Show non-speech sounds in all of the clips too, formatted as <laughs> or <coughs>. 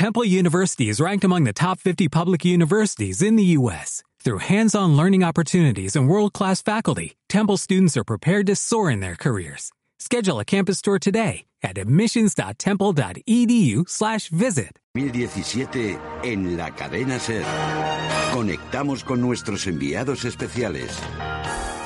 Temple University is ranked among the top 50 public universities in the U.S. Through hands-on learning opportunities and world-class faculty, Temple students are prepared to soar in their careers. Schedule a campus tour today at admissions.temple.edu/visit. 2017 en la cadena Ser. Conectamos con nuestros enviados especiales.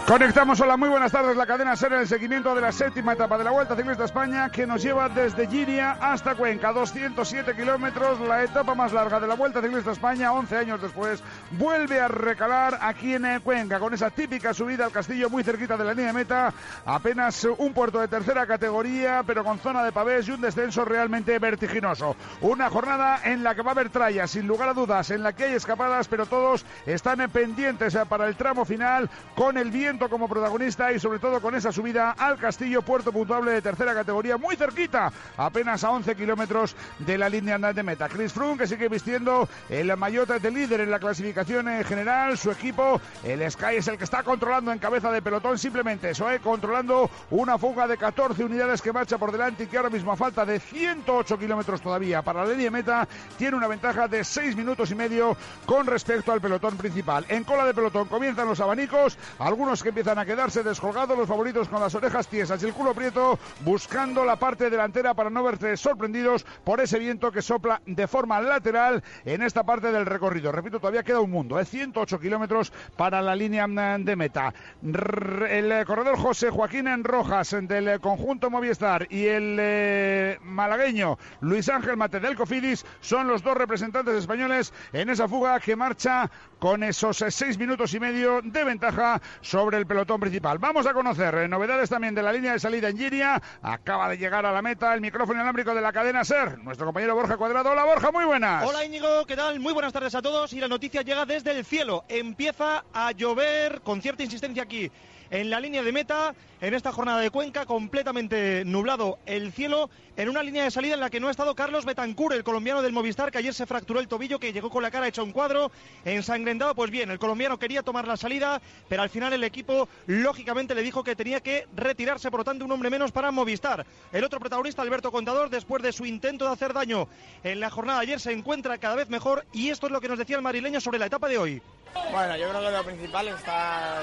Conectamos, hola, muy buenas tardes. La cadena SER en el seguimiento de la séptima etapa de la Vuelta Ciclista España que nos lleva desde Giria hasta Cuenca, 207 kilómetros, la etapa más larga de la Vuelta Ciclista España, 11 años después, vuelve a recalar aquí en Cuenca con esa típica subida al castillo muy cerquita de la línea de meta, apenas un puerto de tercera categoría, pero con zona de pavés y un descenso realmente vertiginoso. Una jornada en la que va a haber trallas, sin lugar a dudas, en la que hay escapadas, pero todos están pendientes para el tramo final con el viento como protagonista y sobre todo con esa subida al Castillo, puerto puntuable de tercera categoría, muy cerquita, apenas a 11 kilómetros de la línea de meta. Chris Froome que sigue vistiendo el maillot de líder en la clasificación en general, su equipo, el Sky es el que está controlando en cabeza de pelotón, simplemente eso, ¿eh? controlando una fuga de 14 unidades que marcha por delante y que ahora mismo a falta de 108 kilómetros todavía para la línea meta, tiene una ventaja de 6 minutos y medio con respecto al pelotón principal. En cola de pelotón comienzan los abanicos, algunos que empiezan a quedarse descolgados los favoritos con las orejas tiesas y el culo prieto buscando la parte delantera para no verse sorprendidos por ese viento que sopla de forma lateral en esta parte del recorrido. Repito, todavía queda un mundo, ¿eh? 108 kilómetros para la línea de meta. El corredor José Joaquín en Rojas del conjunto Movistar y el eh, malagueño Luis Ángel Mate del Cofidis son los dos representantes españoles en esa fuga que marcha con esos seis minutos y medio de ventaja sobre el pelotón principal. Vamos a conocer eh, novedades también de la línea de salida en Giria. Acaba de llegar a la meta el micrófono inalámbrico de la cadena SER. Nuestro compañero Borja Cuadrado. Hola Borja, muy buenas. Hola Íñigo, ¿qué tal? Muy buenas tardes a todos. Y la noticia llega desde el cielo. Empieza a llover con cierta insistencia aquí en la línea de meta, en esta jornada de Cuenca, completamente nublado el cielo, en una línea de salida en la que no ha estado Carlos Betancur, el colombiano del Movistar, que ayer se fracturó el tobillo, que llegó con la cara hecha un cuadro, ensangrentado. Pues bien, el colombiano quería tomar la salida, pero al final el equipo, lógicamente, le dijo que tenía que retirarse, por lo tanto, un hombre menos para Movistar. El otro protagonista, Alberto Contador, después de su intento de hacer daño en la jornada de ayer, se encuentra cada vez mejor y esto es lo que nos decía el marileño sobre la etapa de hoy. Bueno, yo creo que lo principal está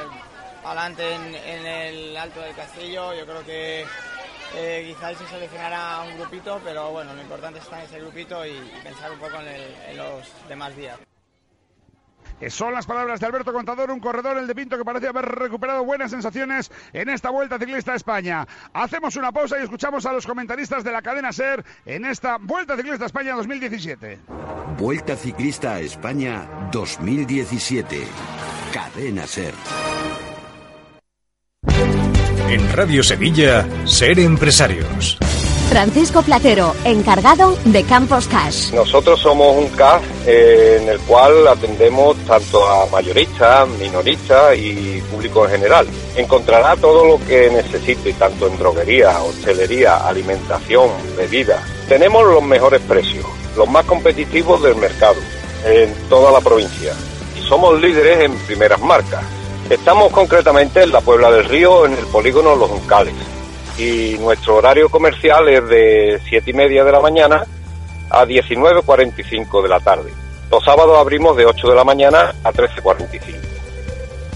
adelante en, el alto del castillo. Yo creo que eh, quizás se seleccionará un grupito, pero bueno, lo importante es estar en ese grupito y, pensar un poco en, los demás días. Son las palabras de Alberto Contador, un corredor, el de Pinto, que parece haber recuperado buenas sensaciones en esta Vuelta Ciclista a España. Hacemos una pausa y escuchamos a los comentaristas de la cadena SER en esta Vuelta Ciclista a España 2017. Vuelta Ciclista a España 2017. Cadena SER. En Radio Sevilla, Ser Empresarios. Francisco Platero, encargado de Campos Cash. Nosotros somos un cash eh, en el cual atendemos tanto a mayoristas, minoristas y público en general. Encontrará todo lo que necesite, tanto en droguería, hostelería, alimentación, bebidas. Tenemos los mejores precios, los más competitivos del mercado, en toda la provincia. Y somos líderes en primeras marcas Estamos concretamente en la Puebla del Río, en el polígono Los Uncales. Y nuestro horario comercial es de 7 y media de la mañana a 19.45 de la tarde. Los sábados abrimos de 8 de la mañana a 13.45.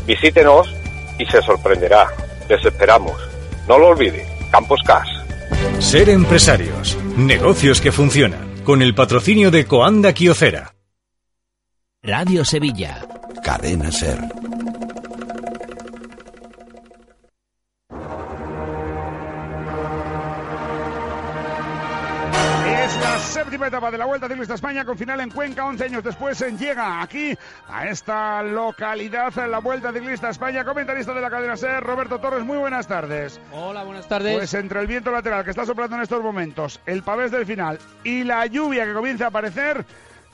Visítenos y se sorprenderá. Les esperamos. No lo olvide. Campos Cas. Ser empresarios. Negocios que funcionan. Con el patrocinio de Coanda Kiocera. Radio Sevilla. Cadena Ser. Séptima etapa de la Vuelta Ciclista España con final en Cuenca, 11 años después llega aquí a esta localidad en la Vuelta Ciclista España. Comentarista de la cadena SER, Roberto Torres, muy buenas tardes. Hola, buenas tardes. Pues entre el viento lateral que está soplando en estos momentos, el pavés del final y la lluvia que comienza a aparecer,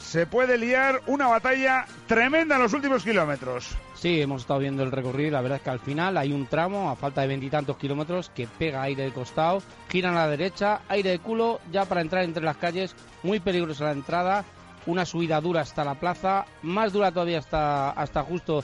se puede liar una batalla tremenda en los últimos kilómetros. Sí, hemos estado viendo el recorrido la verdad es que al final hay un tramo a falta de veintitantos kilómetros que pega aire de costado, giran a la derecha, aire de culo, ya para entrar entre las calles, muy peligrosa la entrada, una subida dura hasta la plaza, más dura todavía hasta, hasta justo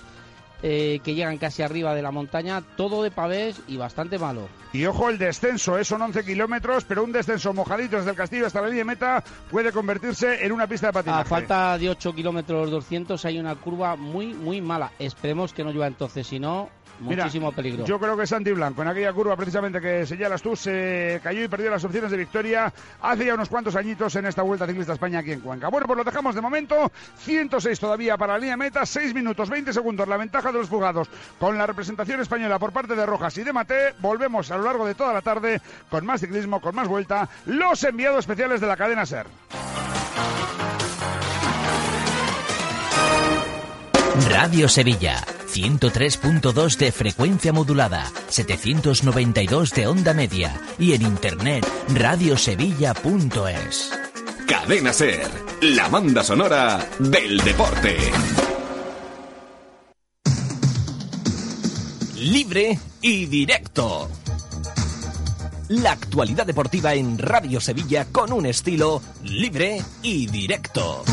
eh, que llegan casi arriba de la montaña, todo de pavés y bastante malo. Y ojo el descenso, ¿eh? son 11 kilómetros, pero un descenso mojadito desde el castillo hasta la línea de meta puede convertirse en una pista de patinaje. A falta de 8 kilómetros 200 hay una curva muy, muy mala. Esperemos que no llueva entonces, si no, muchísimo peligro. Yo creo que Santi Blanco, en aquella curva precisamente que señalas tú, se cayó y perdió las opciones de victoria hace ya unos cuantos añitos en esta Vuelta Ciclista España aquí en Cuenca. Bueno, pues lo dejamos de momento. 106 todavía para la línea meta, 6 minutos 20 segundos. La ventaja de los fugados con la representación española por parte de Rojas y de Mate. Volvemos a lo largo de toda la tarde con más ciclismo, con más vuelta. Los enviados especiales de la cadena SER. Radio Sevilla, 103.2 de frecuencia modulada, 792 de onda media y en internet radiosevilla.es. Cadena Ser, la banda sonora del deporte. Libre y directo. La actualidad deportiva en Radio Sevilla con un estilo libre y directo.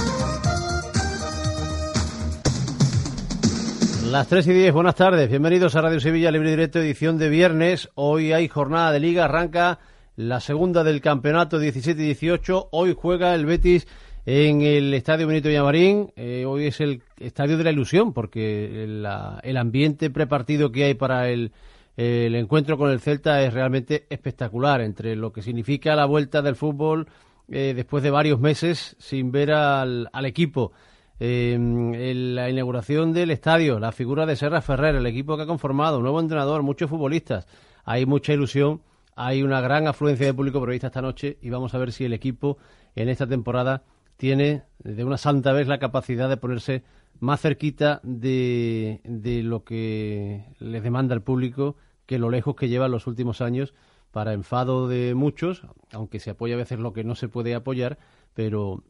Las 3 y 10, buenas tardes. Bienvenidos a Radio Sevilla Libre Directo, edición de viernes. Hoy hay jornada de liga, arranca la segunda del campeonato 17 y 18. Hoy juega el Betis en el Estadio Benito Villamarín. Eh, hoy es el Estadio de la Ilusión, porque el, el ambiente prepartido que hay para el, encuentro con el Celta es realmente espectacular, entre lo que significa la vuelta del fútbol eh, después de varios meses sin ver al equipo eh, la inauguración del estadio, la figura de Serra Ferrer, el equipo que ha conformado, nuevo entrenador, muchos futbolistas. Hay mucha ilusión, hay una gran afluencia de público prevista esta noche y vamos a ver si el equipo en esta temporada tiene de una santa vez la capacidad de ponerse más cerquita de, de lo que les demanda el público que lo lejos que lleva los últimos años para enfado de muchos, aunque se apoya a veces lo que no se puede apoyar, pero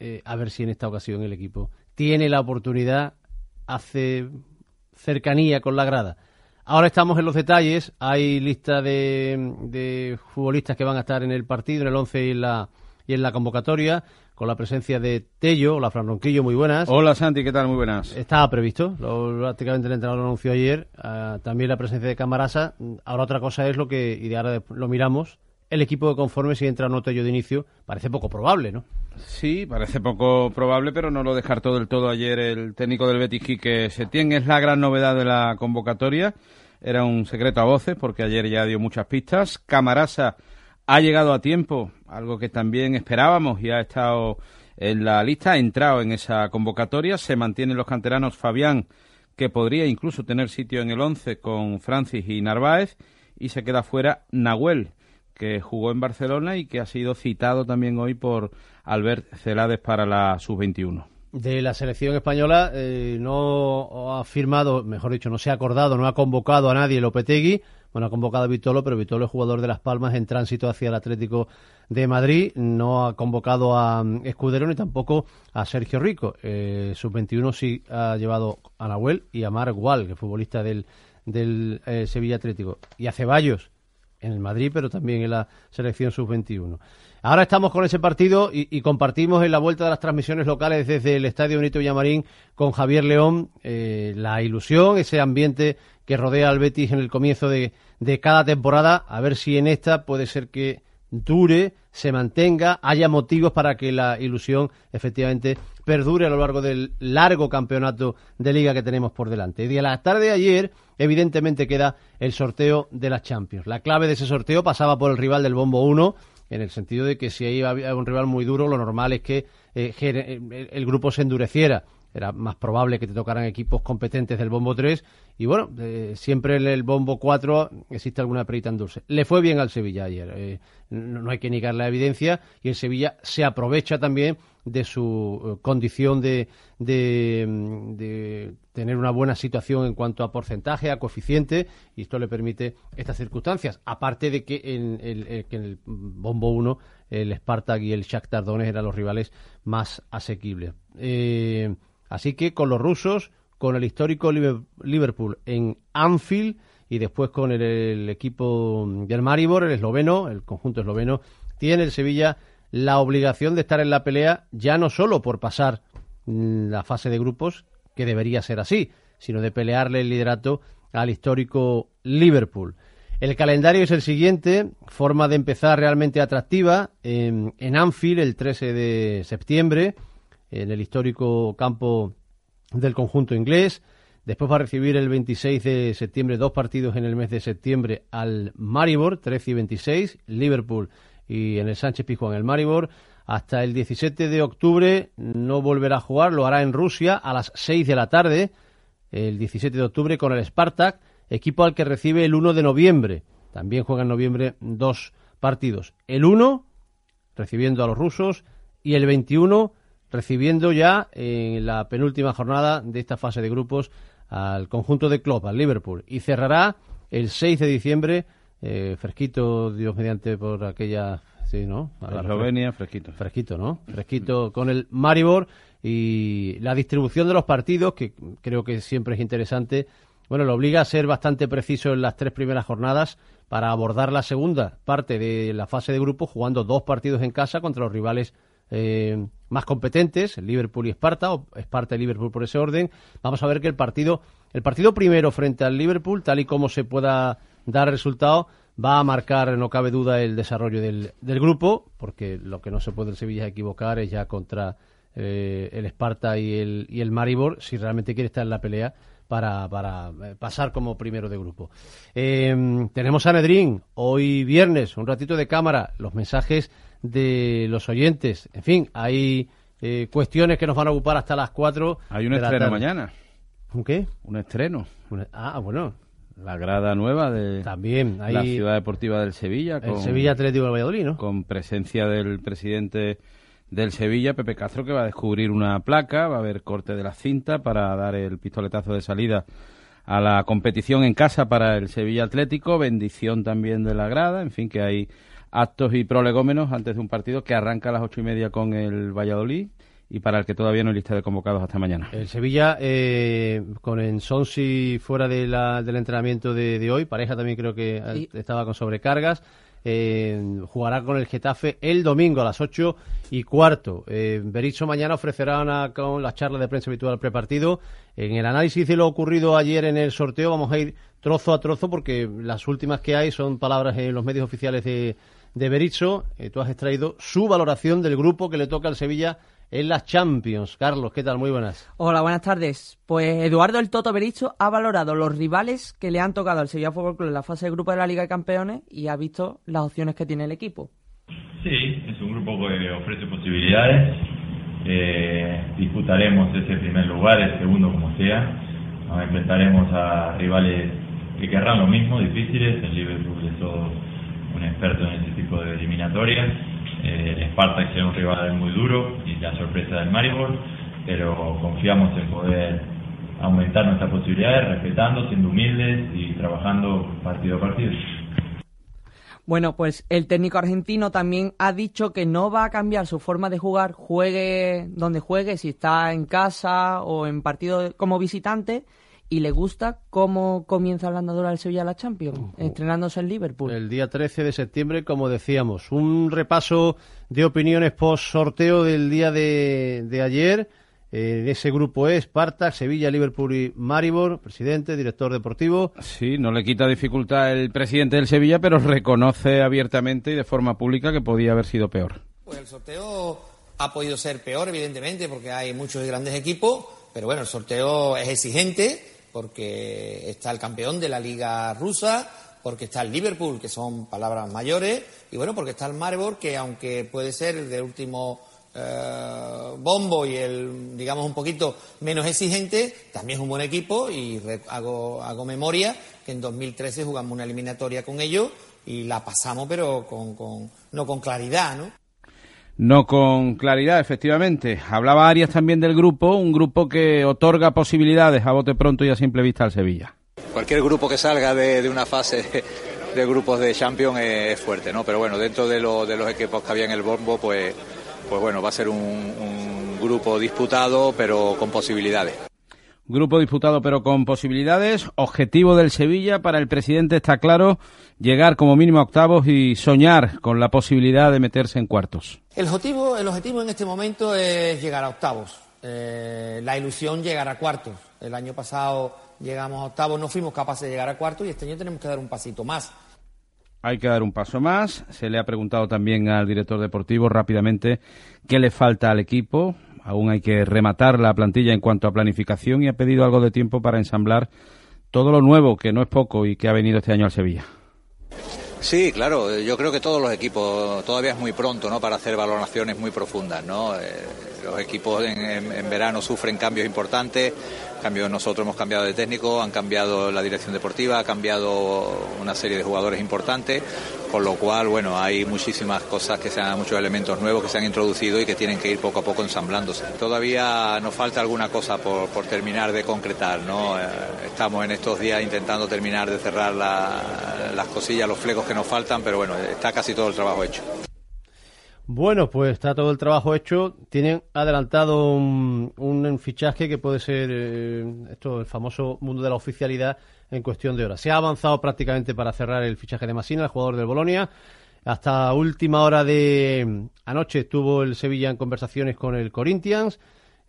eh, a ver si en esta ocasión el equipo tiene la oportunidad, hace cercanía con la grada. Ahora estamos en los detalles, hay lista de, futbolistas que van a estar en el partido, en el 11 y en la, y en la convocatoria, con la presencia de Tello, hola Fran Ronquillo, muy buenas. Hola Santi, ¿qué tal? Muy buenas. Estaba previsto, lo, prácticamente el entrenador lo anunció ayer, ah, también la presencia de Camarasa. Ahora otra cosa es lo que, y ahora lo miramos, el equipo de conforme si entra no Tello de inicio, parece poco probable, ¿no? Sí, parece poco probable, pero no lo descartó del todo ayer el técnico del Betis, que Setién. Es la gran novedad de la convocatoria. Era un secreto a voces porque ayer ya dio muchas pistas. Camarasa ha llegado a tiempo, algo que también esperábamos y ha estado en la lista, ha entrado en esa convocatoria. Se mantienen los canteranos Fabián, que podría incluso tener sitio en el 11 con Francis y Narváez, y se queda fuera Nahuel, que jugó en Barcelona y que ha sido citado también hoy por Albert Celades para la sub-21. De la selección española eh, no ha firmado, mejor dicho, no se ha acordado, no ha convocado a nadie Lopetegui. Bueno, ha convocado a Vitolo, pero Vitolo es jugador de Las Palmas en tránsito hacia el Atlético de Madrid. No ha convocado a mm, Escudero ni tampoco a Sergio Rico. Eh, Sub-21 sí ha llevado a Nahuel y a Marc Wall, que es futbolista del, del eh, Sevilla Atlético. Y a Ceballos, en el Madrid, pero también en la selección sub-21. Ahora estamos con ese partido y, compartimos en la vuelta de las transmisiones locales desde el Estadio Benito Villamarín con Javier León eh, la ilusión, ese ambiente que rodea al Betis en el comienzo de, de cada temporada, a ver si en esta puede ser que dure, se mantenga, haya motivos para que la ilusión efectivamente perdure a lo largo del largo campeonato de liga que tenemos por delante. Y de la tarde de ayer, evidentemente queda el sorteo de las Champions. La clave de ese sorteo pasaba por el rival del Bombo 1, en el sentido de que si ahí había un rival muy duro, lo normal es que eh, eh, el grupo se endureciera era más probable que te tocaran equipos competentes del bombo 3 y bueno, eh, siempre en el bombo 4 existe alguna perita en dulce. Le fue bien al Sevilla ayer, eh, no, hay que negar la evidencia y el Sevilla se aprovecha también de su eh, condición de, de, tener una buena situación en cuanto a porcentaje, a coeficiente y esto le permite estas circunstancias, aparte de que en el, que en el bombo 1 el Spartak y el Shakhtar Donetsk eran los rivales más asequibles. Eh, Así que con los rusos, con el histórico Liverpool en Anfield y después con el, equipo del Maribor, el esloveno, el conjunto esloveno, tiene el Sevilla la obligación de estar en la pelea ya no solo por pasar la fase de grupos, que debería ser así, sino de pelearle el liderato al histórico Liverpool. El calendario es el siguiente, forma de empezar realmente atractiva en, en Anfield el 13 de septiembre, en el histórico campo del conjunto inglés. Después va a recibir el 26 de septiembre dos partidos en el mes de septiembre al Maribor, 13 y 26, Liverpool y en el Sánchez Pizjuán el Maribor. Hasta el 17 de octubre no volverá a jugar, lo hará en Rusia a las 6 de la tarde, el 17 de octubre con el Spartak, equipo al que recibe el 1 de noviembre. También juega en noviembre dos partidos. El 1 recibiendo a los rusos y el 21 recibiendo ya en la penúltima jornada de esta fase de grupos al conjunto de Klopp, al Liverpool. Y cerrará el 6 de diciembre, eh, fresquito, Dios mediante, por aquella... Sí, ¿no? Eslovenia, fresquito. Fresquito, ¿no? Fresquito con el Maribor y la distribución de los partidos, que creo que siempre es interesante, bueno, lo obliga a ser bastante preciso en las tres primeras jornadas para abordar la segunda parte de la fase de grupo, jugando dos partidos en casa contra los rivales eh, más competentes, Liverpool y Esparta, o Esparta y Liverpool por ese orden. Vamos a ver que el partido, el partido primero frente al Liverpool, tal y como se pueda dar resultado, va a marcar, no cabe duda, el desarrollo del, del grupo, porque lo que no se puede el Sevilla equivocar es ya contra eh, el Esparta y el, y el Maribor, si realmente quiere estar en la pelea para, para eh, pasar como primero de grupo. Eh, tenemos a Nedrín, hoy viernes, un ratito de cámara, los mensajes de los oyentes. En fin, hay eh, cuestiones que nos van a ocupar hasta las 4. Hay un estreno mañana. ¿Un qué? Un estreno. ah, bueno. La grada nueva de También, la Ciudad Deportiva del Sevilla. el Sevilla Atlético de Valladolid, ¿no? Con presencia del presidente del Sevilla, Pepe Castro, que va a descubrir una placa, va a haber corte de la cinta para dar el pistoletazo de salida a la competición en casa para el Sevilla Atlético, bendición también de la grada, en fin, que hay actos y prolegómenos antes de un partido que arranca a las ocho y media con el Valladolid y para el que todavía no hay lista de convocados hasta mañana. El Sevilla, eh, con Ensonsi fuera de la, del entrenamiento de, hoy, pareja también creo que estaba con sobrecargas. Eh, jugará con el Getafe el domingo a las ocho y cuarto. Eh, Berizzo mañana ofrecerá una, con la charla de prensa habitual prepartido. En el análisis de lo ocurrido ayer en el sorteo vamos a ir trozo a trozo porque las últimas que hay son palabras en los medios oficiales de, de Berizzo. Eh, tú has extraído su valoración del grupo que le toca al Sevilla en las Champions. Carlos, ¿qué tal? Muy buenas. Hola, buenas tardes. Pues Eduardo el Toto Bericho ha valorado los rivales que le han tocado al Sevilla Fútbol Club en la fase de grupo de la Liga de Campeones y ha visto las opciones que tiene el equipo. Sí, es un grupo que ofrece posibilidades. Eh, disputaremos ese primer lugar, el segundo como sea. Nos enfrentaremos a rivales que querrán lo mismo, difíciles. El Liverpool es todo un experto en ese tipo de eliminatorias eh, Spartak es un rival muy duro y la sorpresa del Maribor, pero confiamos en poder aumentar nuestras posibilidades, respetando, siendo humildes y trabajando partido a partido. Bueno, pues el técnico argentino también ha dicho que no va a cambiar su forma de jugar, juegue donde juegue, si está en casa o en partido como visitante, y le gusta cómo comienza la andadura del Sevilla la Champions, estrenándose en Liverpool. El día 13 de septiembre, como decíamos, un repaso de opiniones post sorteo del día de, ayer. En ese grupo es Spartak, Sevilla, Liverpool y Maribor, presidente, director deportivo. Sí, no le quita dificultad el presidente del Sevilla, pero reconoce abiertamente y de forma pública que podía haber sido peor. Pues el sorteo ha podido ser peor, evidentemente, porque hay muchos grandes equipos, pero bueno, el sorteo es exigente porque está el campeón de la liga rusa, porque está el Liverpool, que son palabras mayores, y bueno, porque está el Maribor, que aunque puede ser el de último eh, bombo y el, digamos, un poquito menos exigente, también es un buen equipo y hago, hago memoria que en 2013 jugamos una eliminatoria con ellos y la pasamos, pero con, con, no con claridad, ¿no? No con claridad, efectivamente. Hablaba Arias también del grupo, un grupo que otorga posibilidades a bote pronto y a simple vista al Sevilla. Cualquier grupo que salga de, una fase <laughs> de, grupos de Champions es, fuerte, ¿no? Pero bueno, dentro de, de, los equipos que había en el bombo, pues, pues bueno, va a ser un grupo disputado, pero con posibilidades. Grupo disputado pero con posibilidades. Objetivo del Sevilla para el presidente está claro, llegar como mínimo a octavos y soñar con la posibilidad de meterse en cuartos. El objetivo, el objetivo en este momento es llegar a octavos. eh, la ilusión llegar a cuartos. El año pasado llegamos a octavos, no fuimos capaces de llegar a cuartos y este año tenemos que dar un pasito más. Hay que dar un paso más. Se le ha preguntado también al director deportivo rápidamente qué le falta al equipo. Aún hay que rematar la plantilla en cuanto a planificación y ha pedido algo de tiempo para ensamblar todo lo nuevo, que no es poco y que ha venido este año al Sevilla. Sí, claro, yo creo que todos los equipos, todavía es muy pronto ¿no? para hacer valoraciones muy profundas. ¿no? Eh, los equipos en, verano sufren cambios importantes, cambios nosotros hemos cambiado de técnico, han cambiado la dirección deportiva, ha cambiado una serie de jugadores importantes, con lo cual, bueno, hay muchísimas cosas que se han, muchos elementos nuevos que se han introducido y que tienen que ir poco a poco ensamblándose. Todavía nos falta alguna cosa por, terminar de concretar, ¿no? Eh, estamos en estos días intentando terminar de cerrar las cosillas, los flecos que nos faltan, pero bueno, está casi todo el trabajo hecho. Bueno, pues está todo el trabajo hecho. Tienen adelantado un, fichaje que puede ser eh, esto, el famoso mundo de la oficialidad en cuestión de horas. Se ha avanzado prácticamente para cerrar el fichaje de Masina, el jugador del Bolonia. Hasta última hora de anoche estuvo el Sevilla en conversaciones con el Corinthians.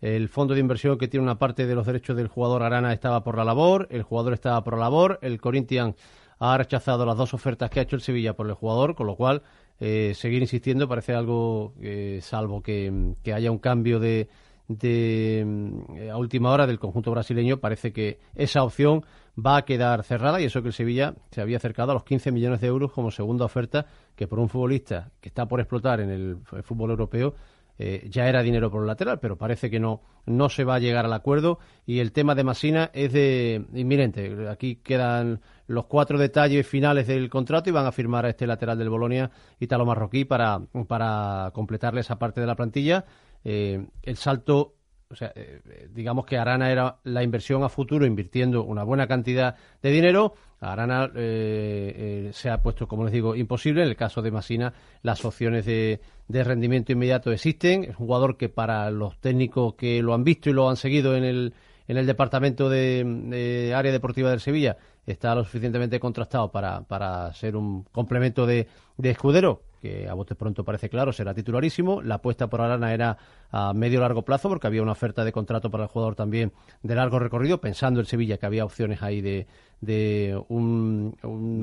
El fondo de inversión que tiene una parte de los derechos del jugador Arana estaba por la labor, el jugador estaba por la labor, el Corinthians ha rechazado las dos ofertas que ha hecho el Sevilla por el jugador, con lo cual eh, seguir insistiendo parece algo, eh, salvo que, haya un cambio de, de, a última hora del conjunto brasileño, parece que esa opción va a quedar cerrada y eso que el Sevilla se había acercado a los 15 millones de euros como segunda oferta, que por un futbolista que está por explotar en el fútbol europeo eh, ya era dinero por lateral, pero parece que no, no se va a llegar al acuerdo y el tema de Masina es de inminente. Aquí quedan los cuatro detalles finales del contrato y van a firmar a este lateral del Bolonia, Italo Marroquí, para, para completarle esa parte de la plantilla. Eh, el salto o sea, eh, digamos que Arana era la inversión a futuro invirtiendo una buena cantidad de dinero. Arana eh, eh, se ha puesto, como les digo, imposible. En el caso de Masina, las opciones de, rendimiento inmediato existen. Es un jugador que para los técnicos que lo han visto y lo han seguido en el, en el departamento de, área deportiva del Sevilla está lo suficientemente contrastado para, para ser un complemento de, de escudero que a bote pronto parece claro, será titularísimo. La apuesta por Arana era a medio largo plazo, porque había una oferta de contrato para el jugador también de largo recorrido, pensando en Sevilla que había opciones ahí de, de un,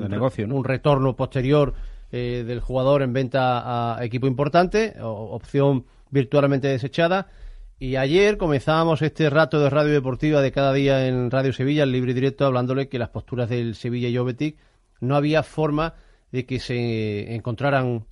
negocio, un retorno posterior eh, del jugador en venta a equipo importante, opción virtualmente desechada. Y ayer comenzábamos este rato de radio deportiva de cada día en Radio Sevilla, el libre y directo, hablándole que las posturas del Sevilla y Jovetic no había forma de que se encontraran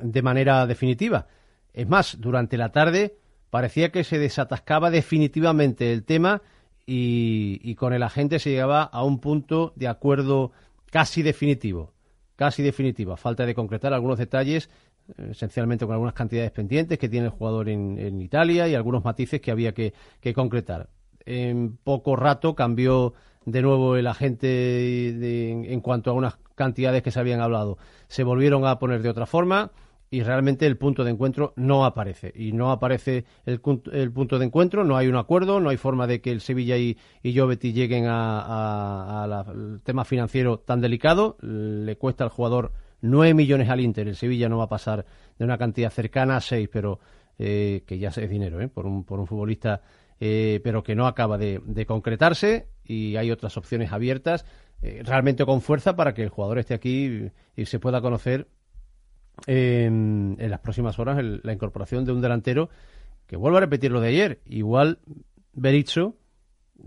de manera definitiva. Es más, durante la tarde parecía que se desatascaba definitivamente el tema y, con el agente se llegaba a un punto de acuerdo casi definitivo. Casi definitivo. falta de concretar algunos detalles, eh, esencialmente con algunas cantidades pendientes que tiene el jugador en, Italia y algunos matices que había que concretar. En poco rato cambió de nuevo el agente en cuanto a unas cantidades que se habían hablado. Se volvieron a poner de otra forma y realmente el punto de encuentro no aparece. Y no aparece el, punto de encuentro, no hay un acuerdo, no hay forma de que el Sevilla y, y lleguen al tema financiero tan delicado. Le cuesta al jugador 9 millones al Inter. El Sevilla no va a pasar de una cantidad cercana a 6, pero eh, que ya es dinero ¿eh? por, un, por un futbolista eh, pero que no acaba de, concretarse y hay otras opciones abiertas eh, realmente con fuerza para que el jugador esté aquí y, se pueda conocer en, las próximas horas la incorporación de un delantero que vuelvo a repetir lo de ayer. Igual Berizzo,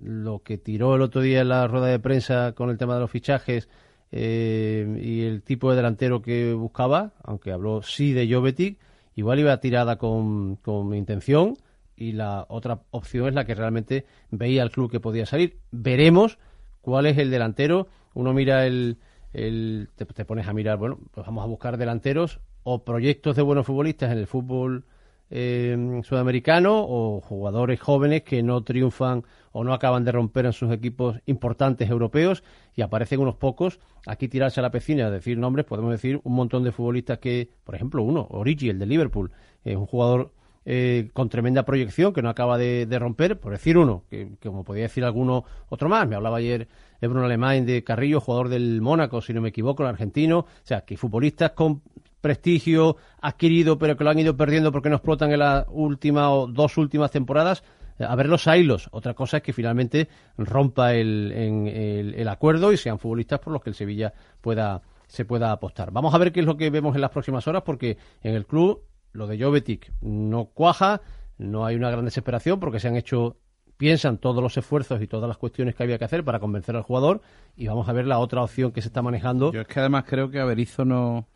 lo que tiró el otro día en la rueda de prensa con el tema de los fichajes eh, y el tipo de delantero que buscaba, aunque habló sí de Jovetic, igual iba tirada con, con intención y la otra opción es la que realmente veía el club que podía salir. Veremos cuál es el delantero. Uno mira el, el te, pones a mirar, bueno, pues vamos a buscar delanteros o proyectos de buenos futbolistas en el fútbol eh, sudamericano o jugadores jóvenes que no triunfan o no acaban de romper en sus equipos importantes europeos y aparecen unos pocos. Aquí tirarse a la piscina, decir nombres, podemos decir un montón de futbolistas que, por ejemplo, uno, Origi, el de Liverpool, es un jugador eh, con tremenda proyección que no acaba de, romper, por decir uno, que, como podía decir alguno otro más. Me hablaba ayer Bruno Alemán de Carrillo, jugador del Mónaco, si no me equivoco, el argentino. O sea, que futbolistas con prestigio adquirido, pero que lo han ido perdiendo porque no explotan en las últimas o dos últimas temporadas, a ver los ailos. Otra cosa es que finalmente rompa el, en, el, acuerdo y sean futbolistas por los que el Sevilla pueda se pueda apostar. Vamos a ver qué es lo que vemos en las próximas horas porque en el club lo de Jovetic no cuaja, no hay una gran desesperación porque se han hecho piensan todos los esfuerzos y todas las cuestiones que había que hacer para convencer al jugador y vamos a ver la otra opción que se está manejando. Yo es que además creo que Averizo no,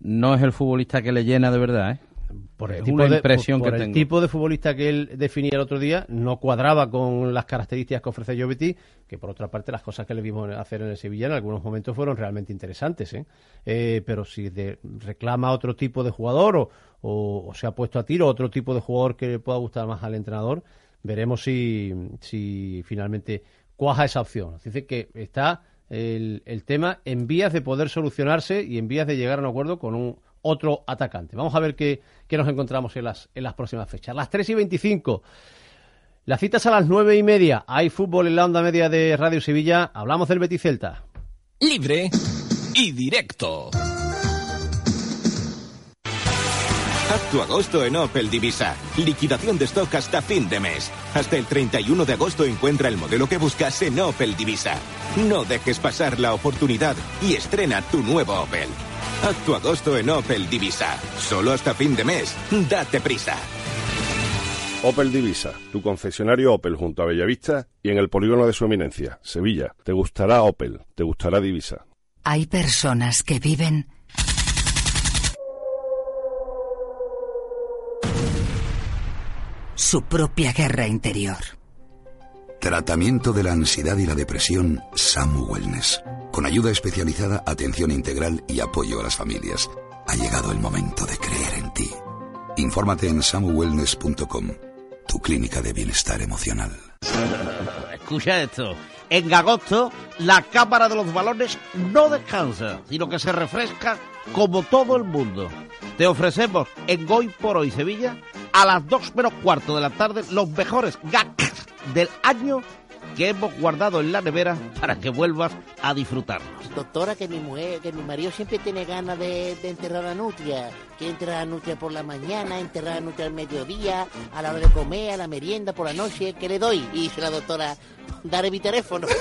no es el futbolista que le llena de verdad, ¿eh? Por el, tipo, de, el tipo de futbolista que él definía el otro día no cuadraba con las características que ofrece Joveti, que por otra parte las cosas que le vimos hacer en el Sevilla en algunos momentos fueron realmente interesantes. ¿eh? Eh, pero si reclama otro tipo de jugador o, se ha puesto a tiro otro tipo de jugador que le pueda gustar más al entrenador, veremos si, si finalmente cuaja esa opción. Dice que está el, el tema en vías de poder solucionarse y en vías de llegar a un acuerdo con un otro atacante. Vamos a ver qué, nos encontramos en las, en las próximas fechas. Las 3 y 25. Las citas a las 9 y media. Hay fútbol en la onda media de Radio Sevilla. Hablamos del Betis Celta. Libre y directo. Haz tu agosto en Opel Divisa. Liquidación de stock hasta fin de mes. Hasta el 31 de agosto encuentra el modelo que buscas en Opel Divisa. No dejes pasar la oportunidad y estrena tu nuevo Opel. Haz tu agosto en Opel Divisa. Solo hasta fin de mes. Date prisa. Opel Divisa, tu concesionario Opel junto a Bellavista y en el polígono de su eminencia, Sevilla. Te gustará Opel, te gustará Divisa. Hay personas que viven su propia guerra interior. Tratamiento de la ansiedad y la depresión SAMU Wellness. Con ayuda especializada, atención integral y apoyo a las familias. Ha llegado el momento de creer en ti. Infórmate en samuwellness.com, tu clínica de bienestar emocional. Escucha esto. En agosto, la Cámara de los Balones no descansa, sino que se refresca como todo el mundo. Te ofrecemos en Hoy por Hoy Sevilla, a las 2 menos cuarto de la tarde, los mejores gags del año que hemos guardado en la nevera para que vuelvas a disfrutarlos. Doctora, que mi mujer, que mi marido siempre tiene ganas de, enterrar a nutria. Quiere enterrar a nutria por la mañana, enterrar a nutria al mediodía, a la hora de comer, a la merienda, por la noche. ¿Qué le doy? Y dice la doctora, daré mi teléfono. <laughs>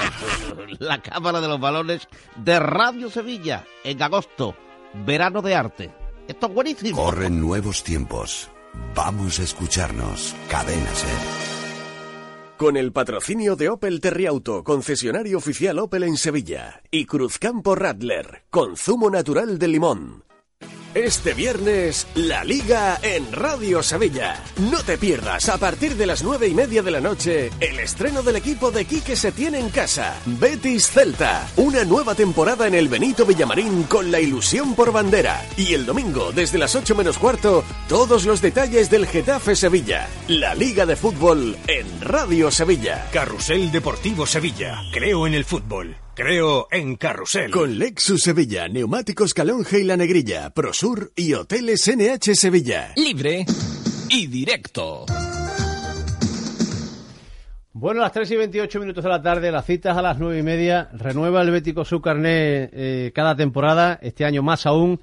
<laughs> la Cámara de los Balones de Radio Sevilla en agosto, verano de arte. Esto es buenísimo. Corren nuevos tiempos. Vamos a escucharnos. Cadena Ser. Con el patrocinio de Opel Terriauto, concesionario oficial Opel en Sevilla, y Cruzcampo Radler, consumo natural de limón. Este viernes, la Liga en Radio Sevilla. No te pierdas a partir de las nueve y media de la noche el estreno del equipo de Quique tiene en casa, Betis Celta. Una nueva temporada en el Benito Villamarín con la ilusión por bandera. Y el domingo, desde las ocho menos cuarto, todos los detalles del Getafe Sevilla. La Liga de Fútbol en Radio Sevilla. Carrusel Deportivo Sevilla. Creo en el fútbol. Creo en Carrusel. Con Lexus Sevilla, Neumáticos Calonge y La Negrilla, Prosur y Hoteles NH Sevilla. Libre y directo. Bueno, a las 3 y 28 minutos de la tarde, las citas a las 9 y media. Renueva el Bético su carné eh, cada temporada, este año más aún.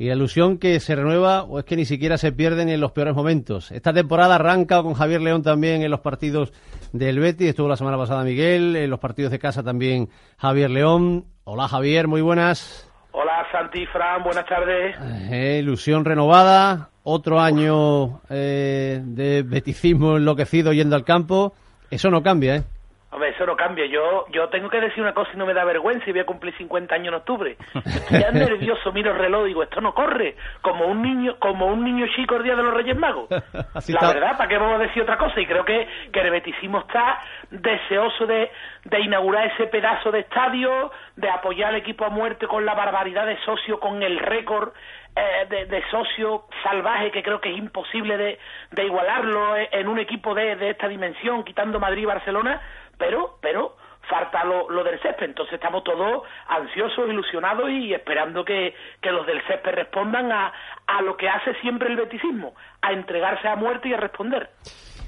Y la ilusión que se renueva o es que ni siquiera se pierden en los peores momentos. Esta temporada arranca con Javier León también en los partidos del Betis. Estuvo la semana pasada Miguel, en los partidos de casa también Javier León. Hola Javier, muy buenas. Hola Santi, Fran, buenas tardes. Eh, ilusión renovada, otro año eh, de beticismo enloquecido yendo al campo. Eso no cambia, ¿eh? Hombre, eso no cambia. Yo, yo tengo que decir una cosa y no me da vergüenza y voy a cumplir 50 años en octubre. Estoy ya <laughs> nervioso, miro el reloj, digo, esto no corre. Como un niño, como un niño chico el día de los Reyes Magos. <laughs> la verdad, ¿para qué vamos a decir otra cosa? Y creo que, que el betisismo está deseoso de, de inaugurar ese pedazo de estadio, de apoyar al equipo a muerte con la barbaridad de socio, con el récord eh, de, de, socio salvaje que creo que es imposible de, de igualarlo en un equipo de, de esta dimensión, quitando Madrid y Barcelona pero, pero falta lo, lo, del césped. Entonces estamos todos ansiosos, ilusionados y esperando que, que los del césped respondan a, a, lo que hace siempre el beticismo, a entregarse a muerte y a responder.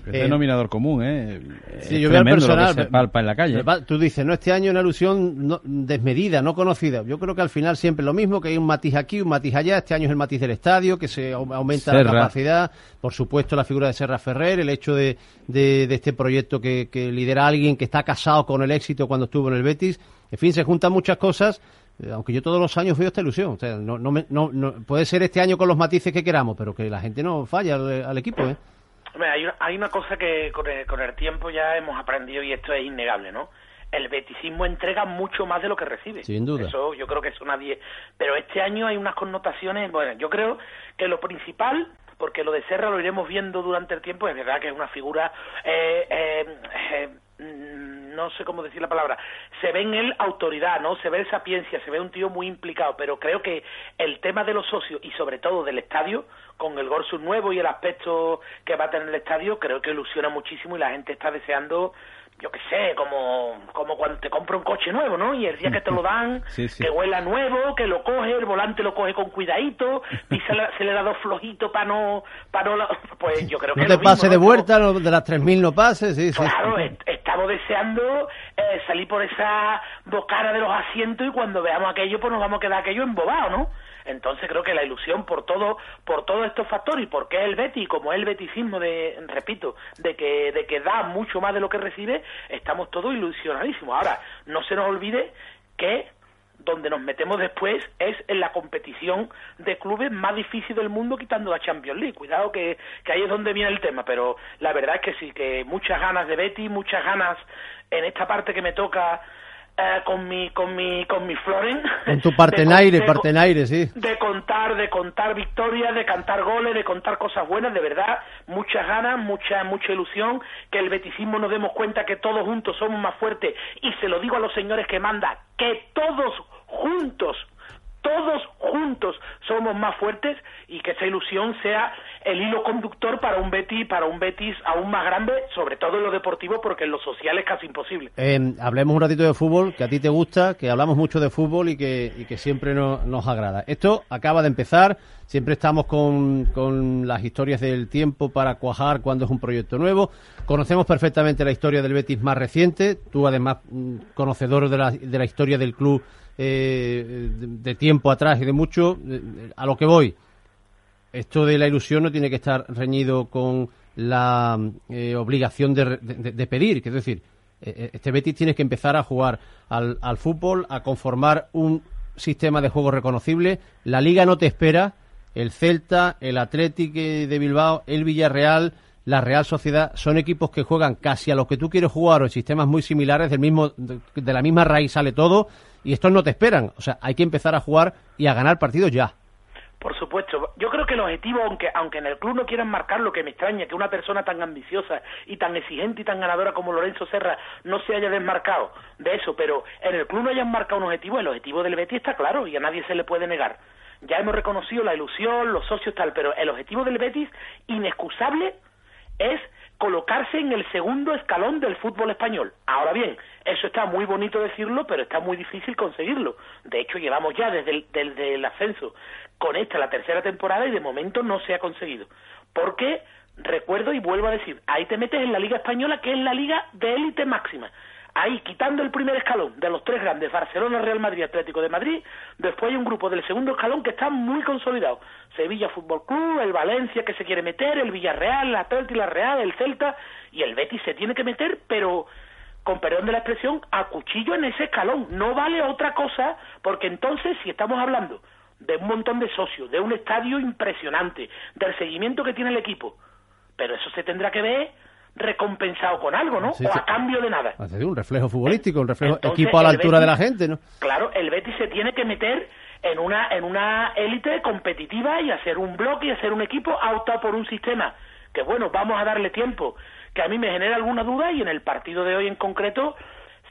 Es Eh, denominador común, ¿eh? Sí, Es yo veo al tremendo lo que personal. se palpa en la calle. Tú dices, no, este año una ilusión no- desmedida, no conocida. Yo creo que al final siempre lo mismo, que hay un matiz aquí, un matiz allá. Este año es el matiz del estadio, que se au- aumenta Serra. la capacidad. Por supuesto, la figura de Serra Ferrer, el hecho de, de- de este proyecto que, que lidera alguien que está casado con el éxito cuando estuvo en el Betis. En fin, se juntan muchas cosas. eh, Aunque yo todos los años veo esta ilusión. O sea, no, no no- no- puede ser este año con los matices que queramos, pero que la gente no falla al, al equipo. ¿eh? Hay, una, hay una cosa que con el, con el tiempo ya hemos aprendido y esto es innegable, ¿no? El beticismo entrega mucho más de lo que recibe. Sin duda. Eso yo creo que eso nadie... Pero este año hay unas connotaciones... Bueno, yo creo que lo principal, porque lo de Serra lo iremos viendo durante el tiempo, es verdad que es una figura... eh, eh, eh, no sé cómo decir la palabra, se ve en él autoridad, ¿no? Se ve sapiencia, se ve un tío muy implicado, pero creo que el tema de los socios y sobre todo del estadio, con el Gorsus nuevo y el aspecto que va a tener el estadio, creo que ilusiona muchísimo y la gente está deseando yo qué sé, como, como cuando te compra un coche nuevo, ¿no? Y el día que te lo dan, <laughs> Sí, sí. que huela nuevo, que lo coge, el volante lo coge con cuidadito, le da dos flojitos para no, para no, <laughs> pues yo creo que No te lo mismo, pase de ¿no? vuelta, no- de las 3.000 no pases, sí, sí. Claro, est- estamos deseando eh, salir por esa bocana de los asientos y cuando veamos aquello, pues nos vamos a quedar aquello embobado, ¿no? Entonces creo que la ilusión por todo, por todos estos factores y porque es el Betis, como es el beticismo de, repito, de que, de que da mucho más de lo que recibe, estamos todos ilusionadísimos. Ahora, no se nos olvide que donde nos metemos después es en la competición de clubes más difícil del mundo quitando la Champions League. Cuidado que, que ahí es donde viene el tema, pero la verdad es que sí, que muchas ganas de Betty, muchas ganas en esta parte que me toca eh, con mi con mi con mi Floren. Con tu partenaire, partenaire, sí. de contar, de contar victorias, de cantar goles, de contar cosas buenas, de verdad, muchas ganas, mucha, mucha ilusión, que el beticismo nos demos cuenta que todos juntos somos más fuertes, y se lo digo a los señores que manda, que todos juntos, todos juntos somos más fuertes, y que esa ilusión sea el hilo conductor para un Betis, para un Betis aún más grande, sobre todo en lo deportivo, porque en lo social es casi imposible. Eh, hablemos un ratito de fútbol, que a ti te gusta, que hablamos mucho de fútbol y que, y que siempre no- nos agrada. Esto acaba de empezar, siempre estamos con, con las historias del tiempo para cuajar cuando es un proyecto nuevo. Conocemos perfectamente la historia del Betis más reciente, tú además mm, conocedor de la, de la historia del club eh, de, tiempo atrás y de mucho, eh, a lo que voy. Esto de la ilusión no tiene que estar reñido con la eh, obligación de, de- de pedir, que es decir, eh, eh, este Betis tiene que empezar a jugar al, al fútbol, a conformar un sistema de juego reconocible. La Liga no te espera. El Celta, el Atlético de Bilbao, el Villarreal, la Real Sociedad son equipos que juegan casi a lo que tú quieres jugar o en sistemas muy similares, del mismo, de la misma raíz sale todo y estos no te esperan. O sea, hay que empezar a jugar y a ganar partidos ya. Por supuesto, yo creo que el objetivo, aunque, aunque en el club no quieran marcar lo que me extraña, que una persona tan ambiciosa y tan exigente y tan ganadora como Lorenzo Serra no se haya desmarcado de eso, pero en el club no hayan marcado un objetivo, el objetivo del Betis está claro y a nadie se le puede negar. Ya hemos reconocido la ilusión, los socios tal, pero el objetivo del Betis, inexcusable, es colocarse en el segundo escalón del fútbol español. Ahora bien, eso está muy bonito decirlo, pero está muy difícil conseguirlo. De hecho, llevamos ya desde el, ascenso con esta la tercera temporada y de momento no se ha conseguido. Porque, recuerdo y vuelvo a decir, ahí te metes en la Liga Española, que es la liga de élite máxima. Ahí, quitando el primer escalón de los tres grandes, Barcelona, Real Madrid, Atlético de Madrid, después hay un grupo del segundo escalón que está muy consolidado. Sevilla Fútbol Club, el Valencia que se quiere meter, el Villarreal, el Atlético, la Real, el Celta, y el Betis se tiene que meter, pero con perdón de la expresión, a cuchillo en ese escalón. No vale otra cosa, porque entonces, si estamos hablando de un montón de socios, de un estadio impresionante, del seguimiento que tiene el equipo, pero eso se tendrá que ver recompensado con algo, ¿no? Sí, o a cambio de nada. Hace un reflejo futbolístico, un reflejo Entonces, equipo a la altura de la gente, ¿no? Claro, el Betis se tiene que meter en una en una élite competitiva y hacer un bloque y hacer un equipo ha optado por un sistema que bueno, vamos a darle tiempo, que a mí me genera alguna duda y en el partido de hoy en concreto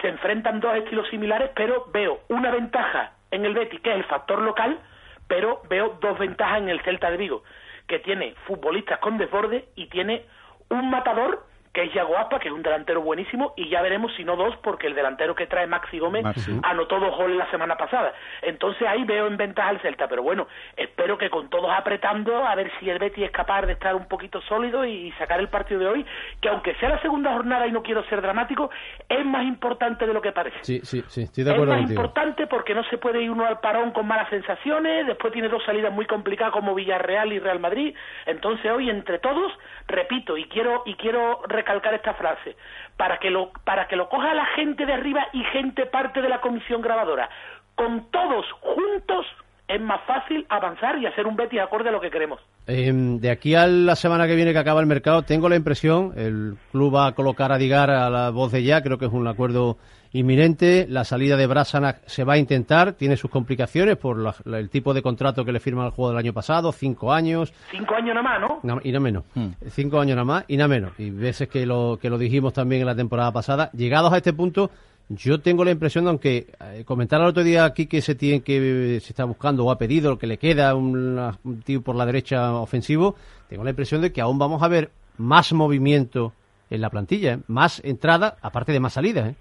se enfrentan dos estilos similares, pero veo una ventaja en el Betis que es el factor local, pero veo dos ventajas en el Celta de Vigo, que tiene futbolistas con desborde y tiene un matador que es Yago Aspa, que es un delantero buenísimo, y ya veremos si no dos, porque el delantero que trae Maxi Gómez Maxi. anotó dos goles la semana pasada. Entonces ahí veo en ventaja al Celta, pero bueno, espero que con todos apretando, a ver si el Betis es capaz de estar un poquito sólido y sacar el partido de hoy, que aunque sea la segunda jornada y no quiero ser dramático, es más importante de lo que parece. Sí, sí, sí, estoy de Es acuerdo más contigo. importante porque no se puede ir uno al parón con malas sensaciones, después tiene dos salidas muy complicadas como Villarreal y Real Madrid, entonces hoy entre todos, repito y quiero y quiero recalcar esta frase, para que lo para que lo coja la gente de arriba y gente parte de la comisión grabadora, con todos juntos es más fácil avanzar y hacer un Betis acorde a lo que queremos. Eh, de aquí a la semana que viene que acaba el mercado, tengo la impresión, el club va a colocar a Digar a la voz de ya, creo que es un acuerdo inminente, la salida de Brasanac se va a intentar, tiene sus complicaciones por la- la- el tipo de contrato que le firma al juego del año pasado, cinco años, Cinco años nada más, ¿no? na- y nada menos, cinco años nada más y nada menos, y veces que lo, que lo dijimos también en la temporada pasada, llegados a este punto, yo tengo la impresión de, aunque eh, comentara el otro día aquí que se tiene que se está buscando o ha pedido que le queda una- un tío por la derecha ofensivo, tengo la impresión de que aún vamos a ver más movimiento en la plantilla, ¿eh? más entrada, aparte de más salidas. ¿eh?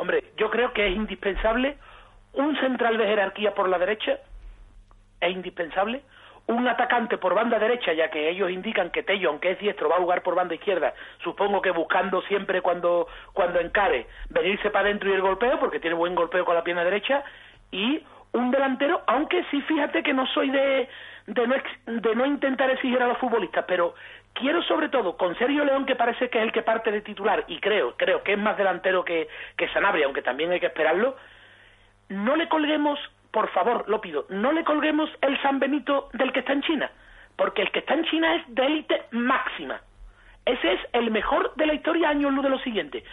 Hombre, yo creo que es indispensable un central de jerarquía por la derecha, es indispensable, un atacante por banda derecha, ya que ellos indican que Tello, aunque es diestro, va a jugar por banda izquierda, supongo que buscando siempre cuando, cuando encare, venirse para adentro y el golpeo, porque tiene buen golpeo con la pierna derecha, y un delantero, aunque sí fíjate que no soy de, de, no, ex- de no intentar exigir a los futbolistas, pero quiero sobre todo con Sergio León, que parece que es el que parte de titular, y creo, creo que es más delantero que, que Sanabria, aunque también hay que esperarlo, no le colguemos, por favor, lo pido, no le colguemos el San Benito del que está en China, porque el que está en China es de élite máxima. Ese es el mejor de la historia año luz de lo siguiente.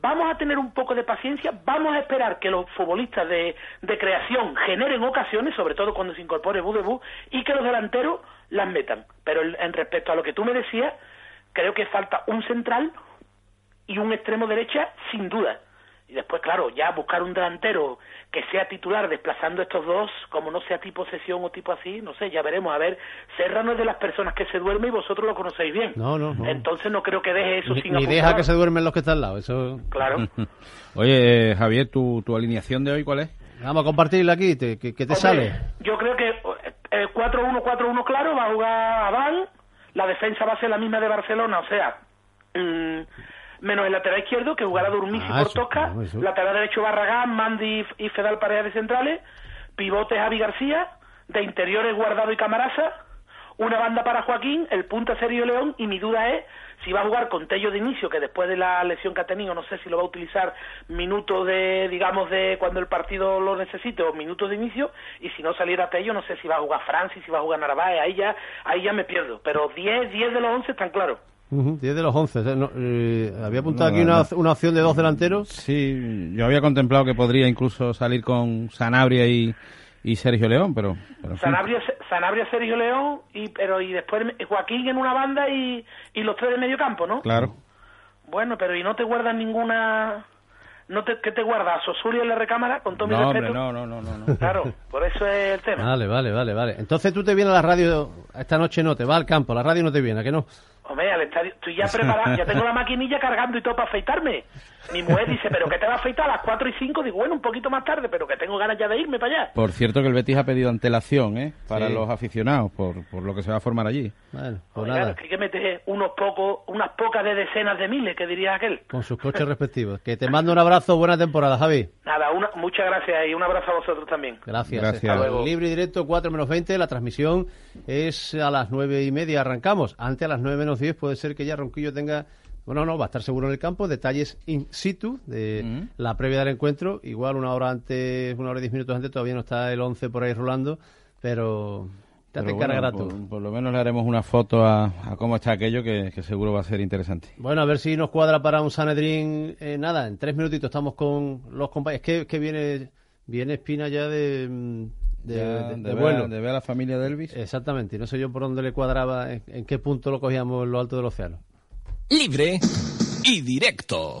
Vamos a tener un poco de paciencia, vamos a esperar que los futbolistas de, creación generen ocasiones, sobre todo cuando se incorpore Budebú, y que los delanteros las metan. Pero en respecto a lo que tú me decías, creo que falta un central y un extremo derecha, sin duda. Y después, claro, ya buscar un delantero que sea titular desplazando estos dos, como no sea tipo sesión o tipo así, no sé, ya veremos. A ver, Serrano es de las personas que se duerme y vosotros lo conocéis bien. No, no, no. Entonces no creo que deje eso Ni, sin ni apuntar. deja que se duermen los que están al lado. Eso... Claro. <laughs> Oye, eh, Javier, ¿tu, ¿tu alineación de hoy cuál es? Vamos a compartirla aquí, te- que, que te sale. Yo creo que eh, 4-1, 4-1 claro, va a jugar Adán, la defensa va a ser la misma de Barcelona, o sea, mm, menos el lateral izquierdo, que jugará Durmisi Ah, por Tosca, eso. lateral derecho Barragán, Mandi y Fedal Pareja de centrales, pivotes Javi García, de interiores Guardado y Camarasa, una banda para Joaquín, el punta Sergio León, y mi duda es si va a jugar con Tello de inicio, que después de la lesión que ha tenido, no sé si lo va a utilizar minutos de, digamos, de cuando el partido lo necesite o minutos de inicio, y si no saliera Tello, no sé si va a jugar Francis, si va a jugar Narváez, ahí ya, ahí ya me pierdo, pero 10, 10 de los 11 están claros. Ujú, 10 de los 11. o sea, no, eh, había apuntado No, aquí una, no. una opción de dos delanteros. Sí, yo había contemplado que podría incluso salir con Sanabria y, y Sergio León, pero... Sanabria, Sanabria, Sergio León, y, pero y después Joaquín en una banda y, y los tres de medio campo, ¿no? Claro. Bueno, pero ¿y no te guardan ninguna... no te, ¿Qué te guardas? ¿Sosurio en la recámara? Con todo mi No, hombre, respeto. no, no, no, no, no. Claro, por eso es el tema. Vale, vale, vale, vale. Entonces tú te vienes a la radio esta noche, no, te va al campo, la radio no te viene, ¿a que no? Hombre, al estadio, estoy ya preparado, ya tengo la maquinilla cargando y todo para afeitarme. Mi mujer dice, ¿pero qué te va a afeitar a las 4 y 5? Digo, bueno, un poquito más tarde, pero que tengo ganas ya de irme para allá. Por cierto que el Betis ha pedido antelación, ¿eh? Para Sí. los aficionados, por, por lo que se va a formar allí. Bueno, pues nada, que hay que meter unos pocos, unas pocas de decenas de miles, que diría aquel. con sus coches respectivos. Que te mando un abrazo, buena temporada, Javi. Nada, una, muchas gracias y un abrazo a vosotros también. Gracias. Gracias. Está Hasta luego. Libre y directo, 4 menos 20. La transmisión es a las 9 y media. Arrancamos. Antes a las 9 menos 10 puede ser que ya Ronquillo tenga. Bueno, no, va a estar seguro en el campo. Detalles in situ de la previa del encuentro. Igual una hora antes, una hora y diez minutos antes, todavía no está el 11 por ahí rolando. Pero ya te bueno, por, por lo menos le haremos una foto a, a cómo está aquello, que, que seguro va a ser interesante. Bueno, a ver si nos cuadra para un Sanedrín. eh, nada, en tres minutitos estamos con los compañeros. Es que, que viene, viene Espina ya de, mm, de, Ya, de- de de ver- vuelo. de ver a la familia de Elvis. Exactamente, y no sé yo por dónde le cuadraba, en, en qué punto lo cogíamos en lo alto del océano. Libre y directo.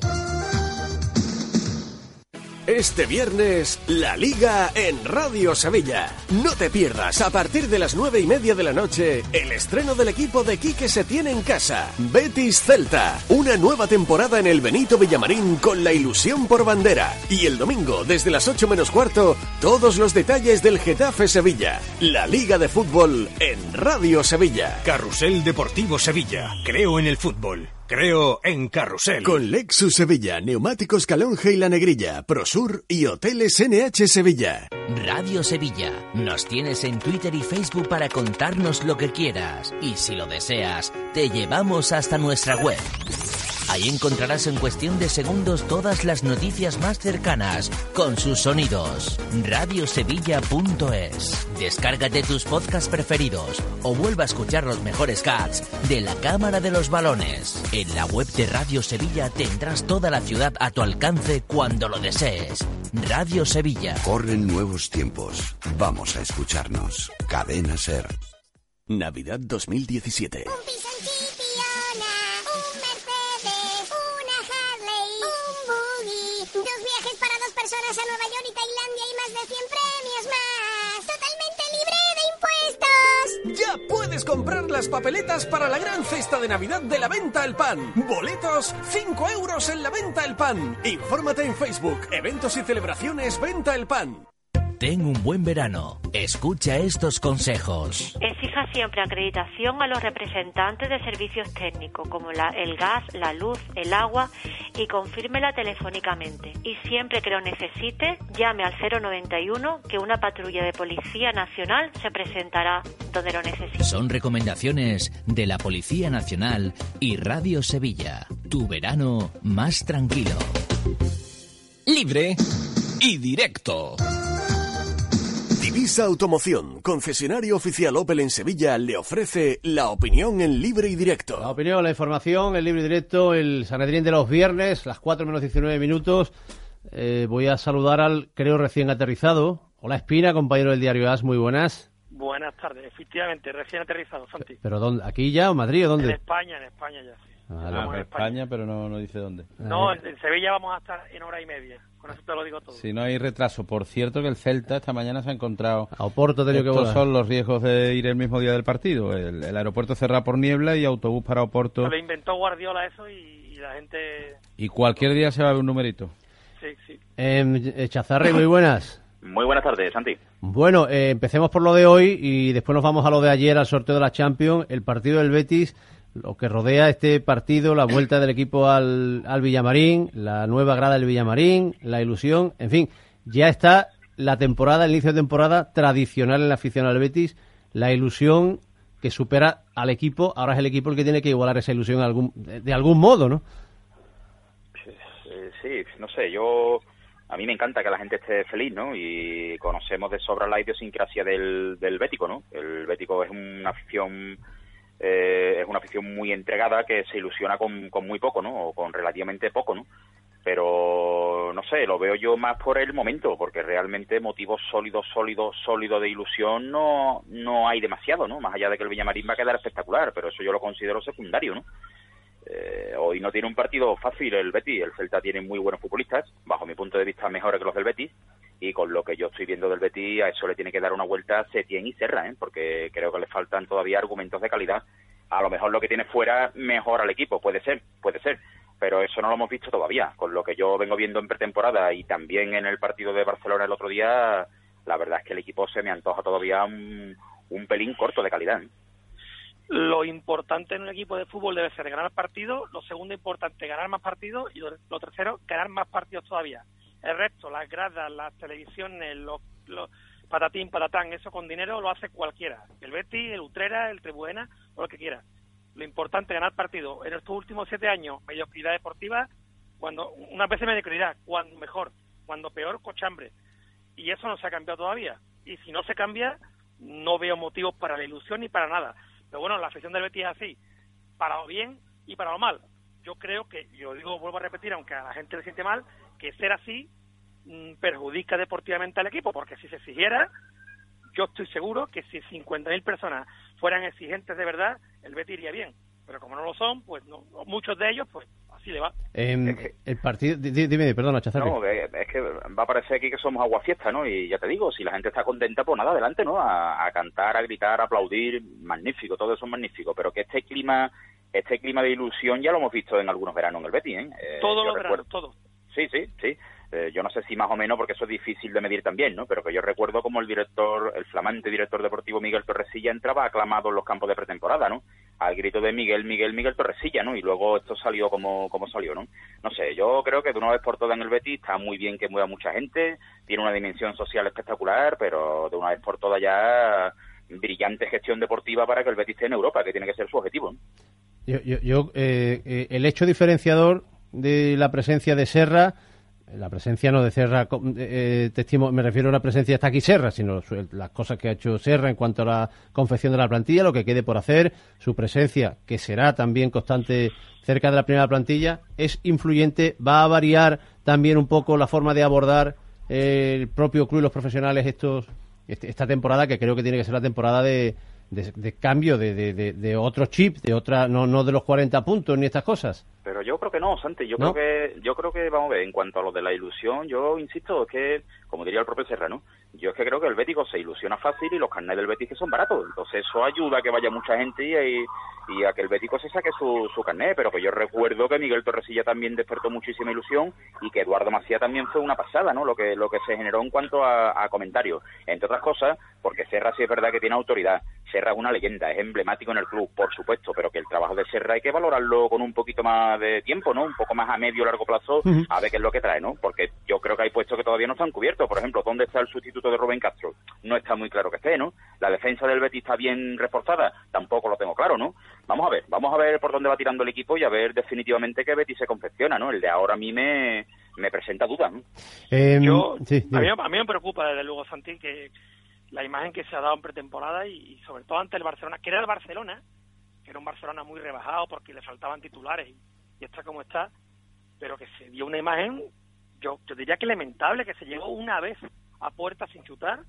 Este viernes, la Liga en Radio Sevilla. No te pierdas a partir de las nueve y media de la noche el estreno del equipo de Quique se tiene en casa. Betis Celta. Una nueva temporada en el Benito Villamarín con la ilusión por bandera. Y el domingo, desde las ocho menos cuarto, todos los detalles del Getafe Sevilla. La Liga de Fútbol en Radio Sevilla. Carrusel Deportivo Sevilla. Creo en el fútbol. Creo en Carrusel. Con Lexus Sevilla, Neumáticos Calonge y La Negrilla, Prosur y Hoteles NH Sevilla. Radio Sevilla. Nos tienes en Twitter y Facebook para contarnos lo que quieras. Y si lo deseas, te llevamos hasta nuestra web. Ahí encontrarás en cuestión de segundos todas las noticias más cercanas, con sus sonidos. Radiosevilla.es. Descárgate tus podcasts preferidos o vuelva a escuchar los mejores cats de la Cámara de los Balones. En la web de Radio Sevilla tendrás toda la ciudad a tu alcance cuando lo desees. Radio Sevilla. Corren nuevos tiempos. Vamos a escucharnos. Cadena Ser. Navidad 2017. A Nueva York y Tailandia y más de 100 premios más. ¡Totalmente libre de impuestos! Ya puedes comprar las papeletas para la gran cesta de Navidad de la Venta El Pan. Boletos, 5 euros en la Venta El Pan. Infórmate en Facebook, eventos y celebraciones Venta El Pan. Ten un buen verano. Escucha estos consejos. Exija siempre acreditación a los representantes de servicios técnicos, como la- el gas, la luz, el agua, y confírmela telefónicamente. Y siempre que lo necesite, llame al 091 que una patrulla de Policía Nacional se presentará donde lo necesite. Son recomendaciones de la Policía Nacional y Radio Sevilla. Tu verano más tranquilo. Libre y directo. Divisa Automoción, concesionario oficial Opel en Sevilla, le ofrece la opinión en libre y directo. La opinión, la información, el libro directo, el Sanedrín de los viernes, las 4 menos 19 minutos. Eh, voy a saludar al, creo, recién aterrizado. Hola Espina, compañero del diario AS, muy buenas. Buenas tardes, efectivamente, recién aterrizado, Santi. ¿Pero dónde? ¿Aquí ya o Madrid o En dónde? España, en España ya. Ah, en España, pero no, no dice dónde. No, en, en Sevilla vamos a estar en hora y media. Con eso te lo digo todo. Si no hay retraso. Por cierto que el Celta esta mañana se ha encontrado... A Oporto ha tenido que Estos volar. son los riesgos de ir el mismo día del partido. El, el aeropuerto cerrado por niebla y autobús para Oporto. Se lo inventó Guardiola eso y, y la gente... Y cualquier día se va a ver un numerito. Sí, sí. Eh, eh, Chazarri, muy buenas. Muy buenas tardes, Santi. Bueno, eh, empecemos por lo de hoy y después nos vamos a lo de ayer, al sorteo de la Champions, el partido del Betis, lo que rodea este partido, la vuelta del equipo al, al Villamarín, la nueva grada del Villamarín, la ilusión, en fin, ya está la temporada, el inicio de temporada tradicional en la afición al Betis, la ilusión que supera al equipo, ahora es el equipo el que tiene que igualar esa ilusión algún, de, algún modo, ¿no? Eh, sí, no sé, yo... A mí me encanta que la gente esté feliz, ¿no? Y conocemos de sobra la idiosincrasia del, del bético, ¿no? El bético es una afición... eh, es una afición muy entregada que se ilusiona con, con muy poco, ¿no? O con relativamente poco, ¿no? Pero, no sé, lo veo yo más por el momento, porque realmente motivos sólidos, sólidos, sólidos de ilusión no, no hay demasiado, ¿no? Más allá de que el Villamarín va a quedar espectacular, pero eso yo lo considero secundario, ¿no? Eh, hoy no tiene un partido fácil el Betis, el Celta tiene muy buenos futbolistas, bajo mi punto de vista mejores que los del Betis, y con lo que yo estoy viendo del Betis a eso le tiene que dar una vuelta Setién y Serra, ¿eh? porque creo que le faltan todavía argumentos de calidad. A lo mejor lo que tiene fuera mejor al equipo, puede ser, puede ser, pero eso no lo hemos visto todavía. Con lo que yo vengo viendo en pretemporada y también en el partido de Barcelona el otro día, la verdad es que el equipo se me antoja todavía un, pelín corto de calidad. ¿eh? Lo importante en un equipo de fútbol debe ser ganar partidos, lo segundo importante, ganar más partidos y lo tercero, ganar más partidos todavía. El resto, las gradas, las televisiones, los, los patatín, patatán, eso con dinero lo hace cualquiera. El Betis, el Utrera, el Tribuena, o lo que quiera. Lo importante es ganar partidos. En estos últimos siete años, mediocridad deportiva, cuando unas veces mediocridad, cuando mejor, cuando peor, cochambre. Y eso no se ha cambiado todavía. Y si no se cambia, no veo motivos para la ilusión ni para nada. Pero bueno, la afición del Betis es así, para lo bien y para lo mal. Yo creo que, yo digo, vuelvo a repetir, aunque a la gente le siente mal, que ser así perjudica deportivamente al equipo, porque si se exigiera, yo estoy seguro que si 50.000 personas fueran exigentes de verdad, el Betis iría bien. Pero como no lo son, pues no, muchos de ellos, pues así le va. Em, el partido, di- di- dime, perdona, Chazarri. No, es que va a parecer aquí que somos aguafiesta, ¿no? Y ya te digo, si la gente está contenta, pues nada, adelante, ¿no? A, a cantar, a gritar, a aplaudir, magnífico, todo eso es magnífico. Pero que este clima, este clima de ilusión ya lo hemos visto en algunos veranos en el Betis, ¿eh? Eh, Todos los recuerdo- veranos, todos. Sí, sí, sí. Eh, yo no sé si más o menos, porque eso es difícil de medir también, ¿no? Pero que yo recuerdo como el director, el flamante director deportivo Miguel Torresilla entraba aclamado en los campos de pretemporada, ¿no? Al grito de Miguel, Miguel, Miguel Torresilla, ¿no? Y luego esto salió como, como salió, ¿no? No sé, yo creo que de una vez por todas en el Betis está muy bien que mueva mucha gente, tiene una dimensión social espectacular, pero de una vez por todas ya brillante gestión deportiva para que el Betis esté en Europa, que tiene que ser su objetivo, ¿no? Yo, yo, yo, eh, eh, el hecho diferenciador de la presencia de Serra, la presencia no de Serra, co- eh, testimo- me refiero a una presencia está aquí Serra, sino las cosas que ha hecho Serra en cuanto a la confección de la plantilla, lo que quede por hacer, su presencia, que será también constante cerca de la primera plantilla, es influyente, va a variar también un poco la forma de abordar eh, el propio club y los profesionales estos este- esta temporada, que creo que tiene que ser la temporada de, de, de cambio, de, de, de, otro chip, de otra, no, no de los 40 puntos ni estas cosas. Pero yo creo que no, Santi. Yo ¿No? creo que, yo creo que, vamos a ver, en cuanto a lo de la ilusión, yo insisto, es que, como diría el propio Serrano, yo es que creo que el Bético se ilusiona fácil y los carnets del que son baratos. Entonces eso ayuda a que vaya mucha gente y, y, a que el Bético se saque su, su carnet. Pero que yo recuerdo que Miguel Torresilla también despertó muchísima ilusión y que Eduardo Macía también fue una pasada, ¿no? Lo que, lo que se generó en cuanto a, a comentarios. Entre otras cosas, porque Serra sí es verdad que tiene autoridad. Serra es una leyenda, es emblemático en el club, por supuesto, pero que el trabajo de Serra hay que valorarlo con un poquito más de tiempo, ¿no? Un poco más a medio largo plazo, a ver qué es lo que trae, ¿no? Porque yo creo que hay puestos que todavía no están cubiertos. Por ejemplo, ¿dónde está el sustituto de Rubén Castro? No está muy claro que esté, ¿no? La defensa del Betis está bien reforzada, tampoco lo tengo claro, ¿no? Vamos a ver, vamos a ver por dónde va tirando el equipo y a ver definitivamente qué Betis se confecciona, ¿no? El de ahora a mí me, me presenta dudas, ¿no? Em, Yo, sí, a, mí, a mí me preocupa, desde luego, Santi, que la imagen que se ha dado en pretemporada y, y sobre todo ante el Barcelona, que era el Barcelona, que era un Barcelona muy rebajado porque le faltaban titulares y, y está como está, pero que se dio una imagen, yo, yo diría que lamentable, que se llegó una vez a puerta sin chutar,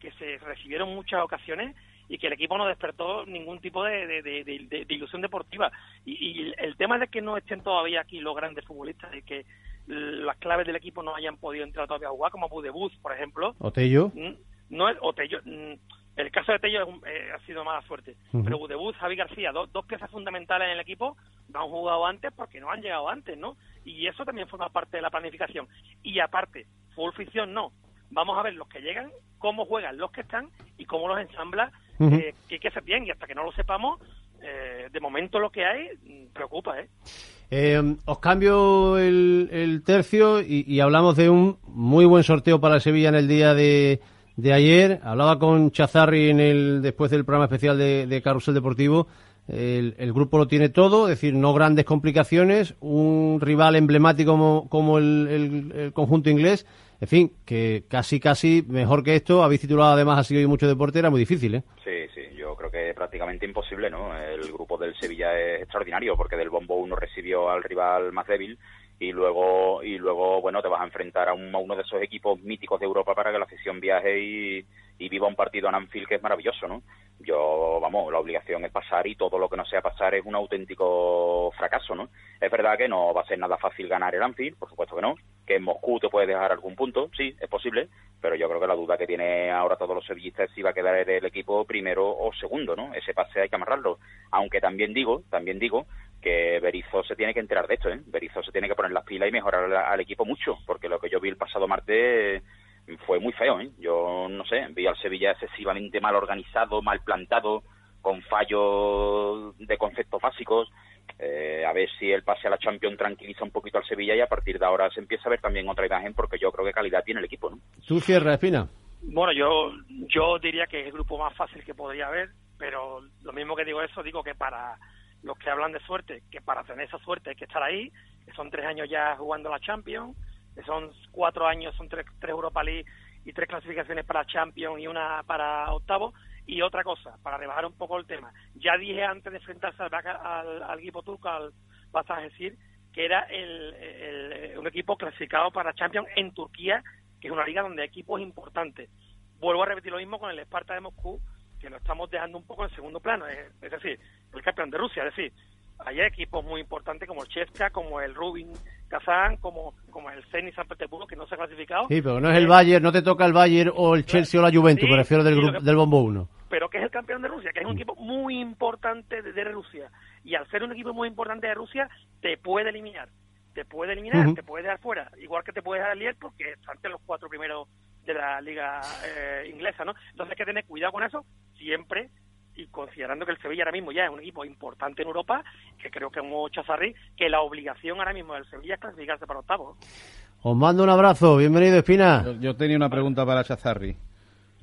que se recibieron muchas ocasiones y que el equipo no despertó ningún tipo de, de- de- de- de- de ilusión deportiva. Y, y el tema de que no estén todavía aquí los grandes futbolistas y que las claves del equipo no hayan podido entrar todavía a jugar, como Budebus, por ejemplo, Otello. Mm, no es o Tello, el caso de Tello eh, ha sido mala suerte pero Budebus, Javi García dos, dos piezas fundamentales en el equipo no han jugado antes porque no han llegado antes ¿no? y eso también forma parte de la planificación y aparte full ficción no vamos a ver los que llegan cómo juegan los que están y cómo los ensambla eh, que, que se bien y hasta que no lo sepamos eh, de momento lo que hay mm, preocupa ¿eh? Eh, os cambio el, el tercio y, y hablamos de un muy buen sorteo para Sevilla en el día de, de ayer. Hablaba con Chazarri en el, después del programa especial de, de Carrusel Deportivo. El, el grupo lo tiene todo, es decir, no grandes complicaciones, un rival emblemático como, como el, el- el conjunto inglés. En fin, que casi, casi mejor que esto. Habéis titulado además así hoy mucho deporte, era muy difícil, ¿eh? Sí, sí, yo creo que prácticamente imposible, ¿no? El grupo del Sevilla es extraordinario porque del bombo uno recibió al rival más débil y luego y luego bueno te vas a enfrentar a, un- a uno de esos equipos míticos de Europa para que la afición viaje y, y viva un partido en Anfield que es maravilloso, ¿no? Yo, vamos, la obligación es pasar y todo lo que no sea pasar es un auténtico fracaso, ¿no? Es verdad que no va a ser nada fácil ganar el Anfield, por supuesto que no, que en Moscú te puede dejar algún punto, sí, es posible, pero yo creo que la duda que tiene ahora todos los sevillistas es si va a quedar el equipo primero o segundo, ¿no? Ese pase hay que amarrarlo. Aunque también digo, también digo que Berizzo se tiene que enterar de esto, ¿eh? Berizzo se tiene que poner las pilas y mejorar al, al equipo mucho, porque lo que yo vi el pasado martes fue muy feo, ¿eh? Yo no sé, vi al Sevilla excesivamente mal organizado, mal plantado, con fallos de conceptos básicos. Eh, a ver si el pase a la Champions tranquiliza un poquito al Sevilla y a partir de ahora se empieza a ver también otra imagen porque yo creo que calidad tiene el equipo, ¿no? ¿Tú cierras, Espina? Bueno, yo, yo diría que es el grupo más fácil que podría haber, pero lo mismo que digo eso, digo que para los que hablan de suerte, que para tener esa suerte hay que estar ahí, que son tres años ya jugando la Champions, son cuatro años, son tres, tres Europa League y tres clasificaciones para Champions y una para octavo. Y otra cosa, para rebajar un poco el tema, ya dije antes de enfrentarse al, al, equipo turco, al decir, que era el, el- un equipo clasificado para Champions en Turquía, que es una liga donde hay equipos importantes. Vuelvo a repetir lo mismo con el Esparta de Moscú, que lo estamos dejando un poco en segundo plano, es, es decir, el campeón de Rusia, es decir, hay equipos muy importantes como el Chesca, como el Rubin Kazán, como, como el Zenit San Petersburgo, que no se ha clasificado. Sí, pero no es el Bayern, no te toca el Bayern o el Chelsea o la Juventus, me refiero del, grupo, del Bombo 1. Pero que es el campeón de Rusia, que es un equipo muy importante de, de Rusia. Y al ser un equipo muy importante de Rusia, te puede eliminar. Te puede eliminar, te puede dejar fuera. Igual que te puede dejar el Lier porque están los cuatro primeros de la liga eh, inglesa, ¿no? Entonces hay que tener cuidado con eso siempre y considerando que el Sevilla ahora mismo ya es un equipo importante en Europa, que creo que es un Chazarri, que la obligación ahora mismo del Sevilla es clasificarse para octavos. Os mando un abrazo, bienvenido Espina. Yo, yo tenía una pregunta para Chazarri.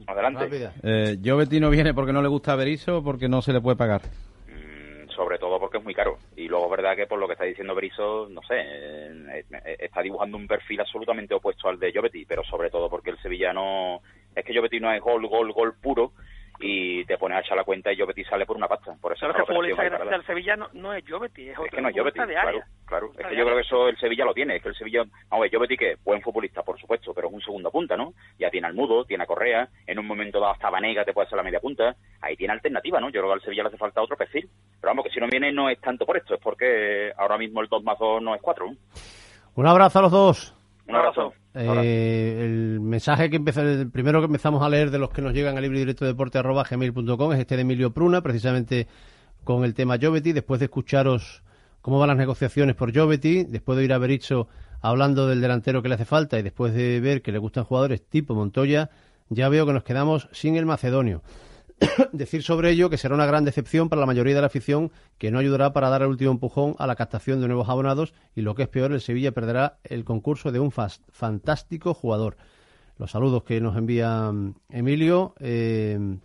Adelante. Eh, ¿Jovetti no viene porque no le gusta Berizzo o porque no se le puede pagar? Mm, Sobre todo porque es muy caro. Y luego es verdad que por lo que está diciendo Berizzo, no sé, eh, eh, está dibujando un perfil absolutamente opuesto al de Jovetti, pero sobre todo porque el sevillano... Es que Jovetti no es gol, gol, gol puro y te pones a echar la cuenta y Jovetti sale por una pasta. Por eso Claro es que la el futbolista que más del Sevilla no, no es Jovetti, es Es otro que no es de claro, área. claro. Es Futbolista que yo creo que eso el Sevilla lo tiene. Es que el Sevilla, vamos a ver, Jovetti que buen futbolista, por supuesto, pero es un segundo punta, ¿no? Ya tiene al Mudo, tiene a Correa, en un momento dado hasta Vanega te puede hacer la media punta. Ahí tiene alternativa, ¿no? Yo creo que al Sevilla le hace falta otro perfil. Pero vamos, que si no viene no es tanto por esto, es porque ahora mismo el 2 más 2 no es 4. Un abrazo a los dos. Un abrazo. Eh, el mensaje que empezó, el primero que empezamos a leer de los que nos llegan al libre directo deporte arroba gmail.com es este de Emilio Pruna, precisamente con el tema Jovetti. Después de escucharos cómo van las negociaciones por Jovetti, después de ir a Berizzo hablando del delantero que le hace falta y después de ver que le gustan jugadores tipo Montoya, ya veo que nos quedamos sin el macedonio. <coughs> Decir sobre ello que será una gran decepción para la mayoría de la afición que no ayudará para dar el último empujón a la captación de nuevos abonados y lo que es peor, el Sevilla perderá el concurso de un fantástico jugador. Los saludos que nos envía mm, Emilio. eh,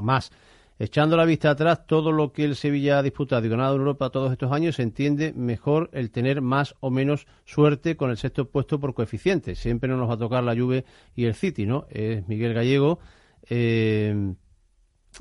más, echando la vista atrás, todo lo que el Sevilla ha disputado y ganado en Europa todos estos años, se entiende mejor el tener más o menos suerte con el sexto puesto por coeficiente. Siempre no nos va a tocar la Juve y el City, ¿no? Es Miguel Gallego. eh,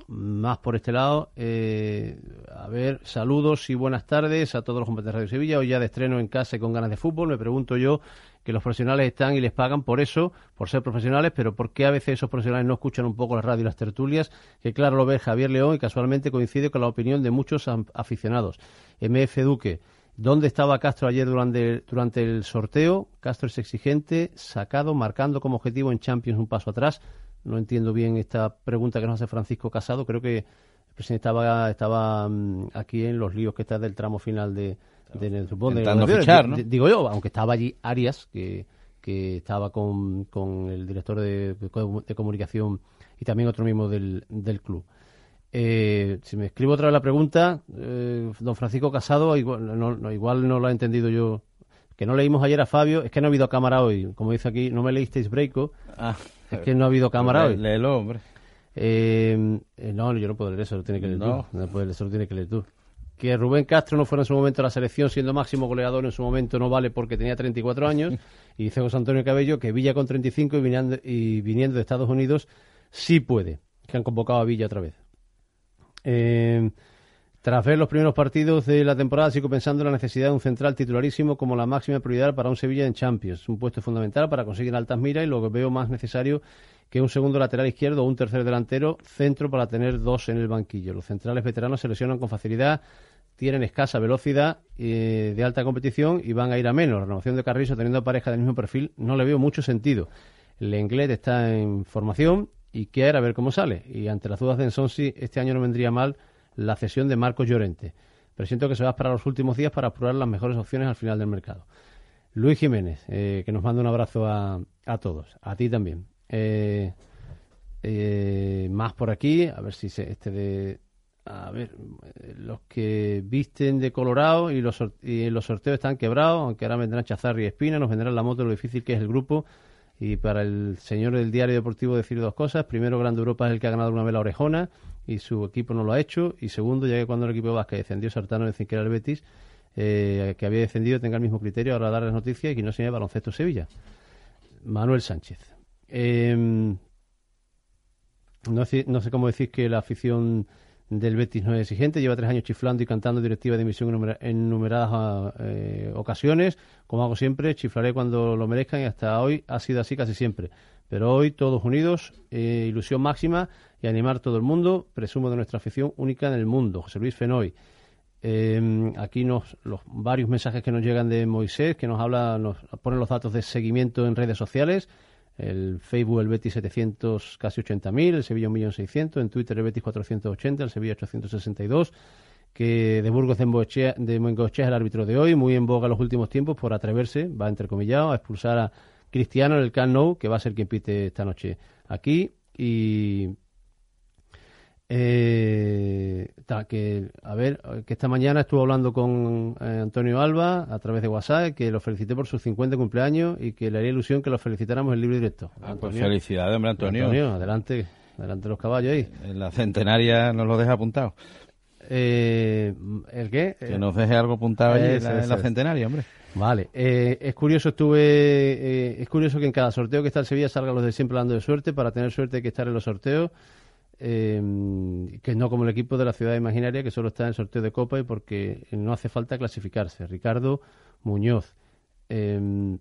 más por este lado. eh, a ver, saludos y buenas tardes a todos los compañeros de Radio Sevilla. Hoy ya de estreno en casa y con ganas de fútbol. Me pregunto yo que los profesionales están y les pagan por eso, por ser profesionales, pero ¿por qué a veces esos profesionales no escuchan un poco la radio y las tertulias? Que claro lo ve Javier León y casualmente coincide con la opinión de muchos aficionados. MF Duque. ¿Dónde estaba Castro ayer durante el sorteo? Castro es exigente, sacado, marcando como objetivo en Champions un paso atrás. No entiendo bien esta pregunta que nos hace Francisco Casado. Creo que el presidente estaba, estaba mm, aquí en los líos que está del tramo final de, de, de- de fichar, ¿no? Di- Digo yo, aunque estaba allí Arias, que, que estaba con, con el director de, de comunicación y también otro mismo del, del club. Eh, si me escribo otra vez la pregunta, eh, don Francisco Casado, igual no, no, igual no lo he entendido yo. Que no leímos ayer a Fabio, es que no ha habido cámara hoy. Como dice aquí, no me leísteis Breiko. Ah, es que no ha habido cámara hoy. léelo, hombre. Eh, no, yo no puedo leer eso, lo tienes que leer No. tú. No puedes, eso lo tienes que leer tú. Que Rubén Castro no fuera en su momento a la selección siendo máximo goleador en su momento no vale porque tenía 34 años. <laughs> y dice José Antonio Cabello que Villa con 35 y viniendo, y viniendo de Estados Unidos sí puede. Que han convocado a Villa otra vez. Eh, tras ver los primeros partidos de la temporada, sigo pensando en la necesidad de un central titularísimo como la máxima prioridad para un Sevilla en Champions. Un puesto fundamental para conseguir altas miras y lo que veo más necesario que un segundo lateral izquierdo o un tercer delantero centro para tener dos en el banquillo. Los centrales veteranos se lesionan con facilidad, tienen escasa velocidad eh, de alta competición y van a ir a menos. Renovación de Carrizo teniendo pareja del mismo perfil no le veo mucho sentido. El Lenglet está en formación y quiere a ver cómo sale. Y ante las dudas de Ensonsi, este año no vendría mal la cesión de Marcos Llorente. Pero siento que se va a esperar los últimos días para probar las mejores opciones al final del mercado. Luis Jiménez, eh, que nos manda un abrazo a, a todos, a ti también. Eh, eh, más por aquí, a ver si se, este de. A ver, eh, los que visten de colorado y los, y los sorteos están quebrados, aunque ahora vendrán Chazarri y Espina, nos vendrán la moto lo difícil que es el grupo. Y para el señor del diario deportivo decir dos cosas. Primero, Grande Europa es el que ha ganado una vez la orejona y su equipo no lo ha hecho. Y segundo, ya que cuando el equipo de Vasca descendió Sartano decir que era el Betis, eh, que había descendido, tenga el mismo criterio ahora dar las noticias y que no se llame baloncesto Sevilla. Manuel Sánchez. Em, no, sé, no sé cómo decir que la afición del Betis no es exigente. Lleva tres años chiflando y cantando directiva de emisión en, numera- en numeradas eh, ocasiones. Como hago siempre, chiflaré cuando lo merezcan y hasta hoy ha sido así casi siempre. Pero hoy todos unidos, eh, ilusión máxima y animar todo el mundo. Presumo de nuestra afición única en el mundo. José Luis Fenoy. Eh, aquí nos, los varios mensajes que nos llegan de Moisés, que nos habla, nos pone los datos de seguimiento en redes sociales. El Facebook, el Betis 700, casi 80.000, el Sevilla 1.600.000, en Twitter el Betis 480, el Sevilla 862, que de Burgos de Moengochea, es el árbitro de hoy, muy en boga en los últimos tiempos por atreverse, va entrecomillado, a expulsar a Cristiano en el Camp que va a ser quien pite esta noche aquí. Y eh, que a ver que esta mañana estuve hablando con eh, Antonio Alba a través de WhatsApp que lo felicité por sus 50 cumpleaños y que le haría ilusión que lo felicitáramos en libre directo Ah, pues felicidades, hombre, Antonio. adelante adelante los caballos ahí En la centenaria nos lo deja apuntado. Eh, ¿el qué? Que nos deje algo apuntado allí en la, en centenaria, hombre. Vale, eh, es curioso, estuve, eh, es curioso que en cada sorteo que está el Sevilla salgan los de siempre hablando de suerte, para tener suerte hay que estar en los sorteos, eh, que no como el equipo de la ciudad imaginaria que solo está en el sorteo de Copa y porque no hace falta clasificarse. Ricardo Muñoz. Eh,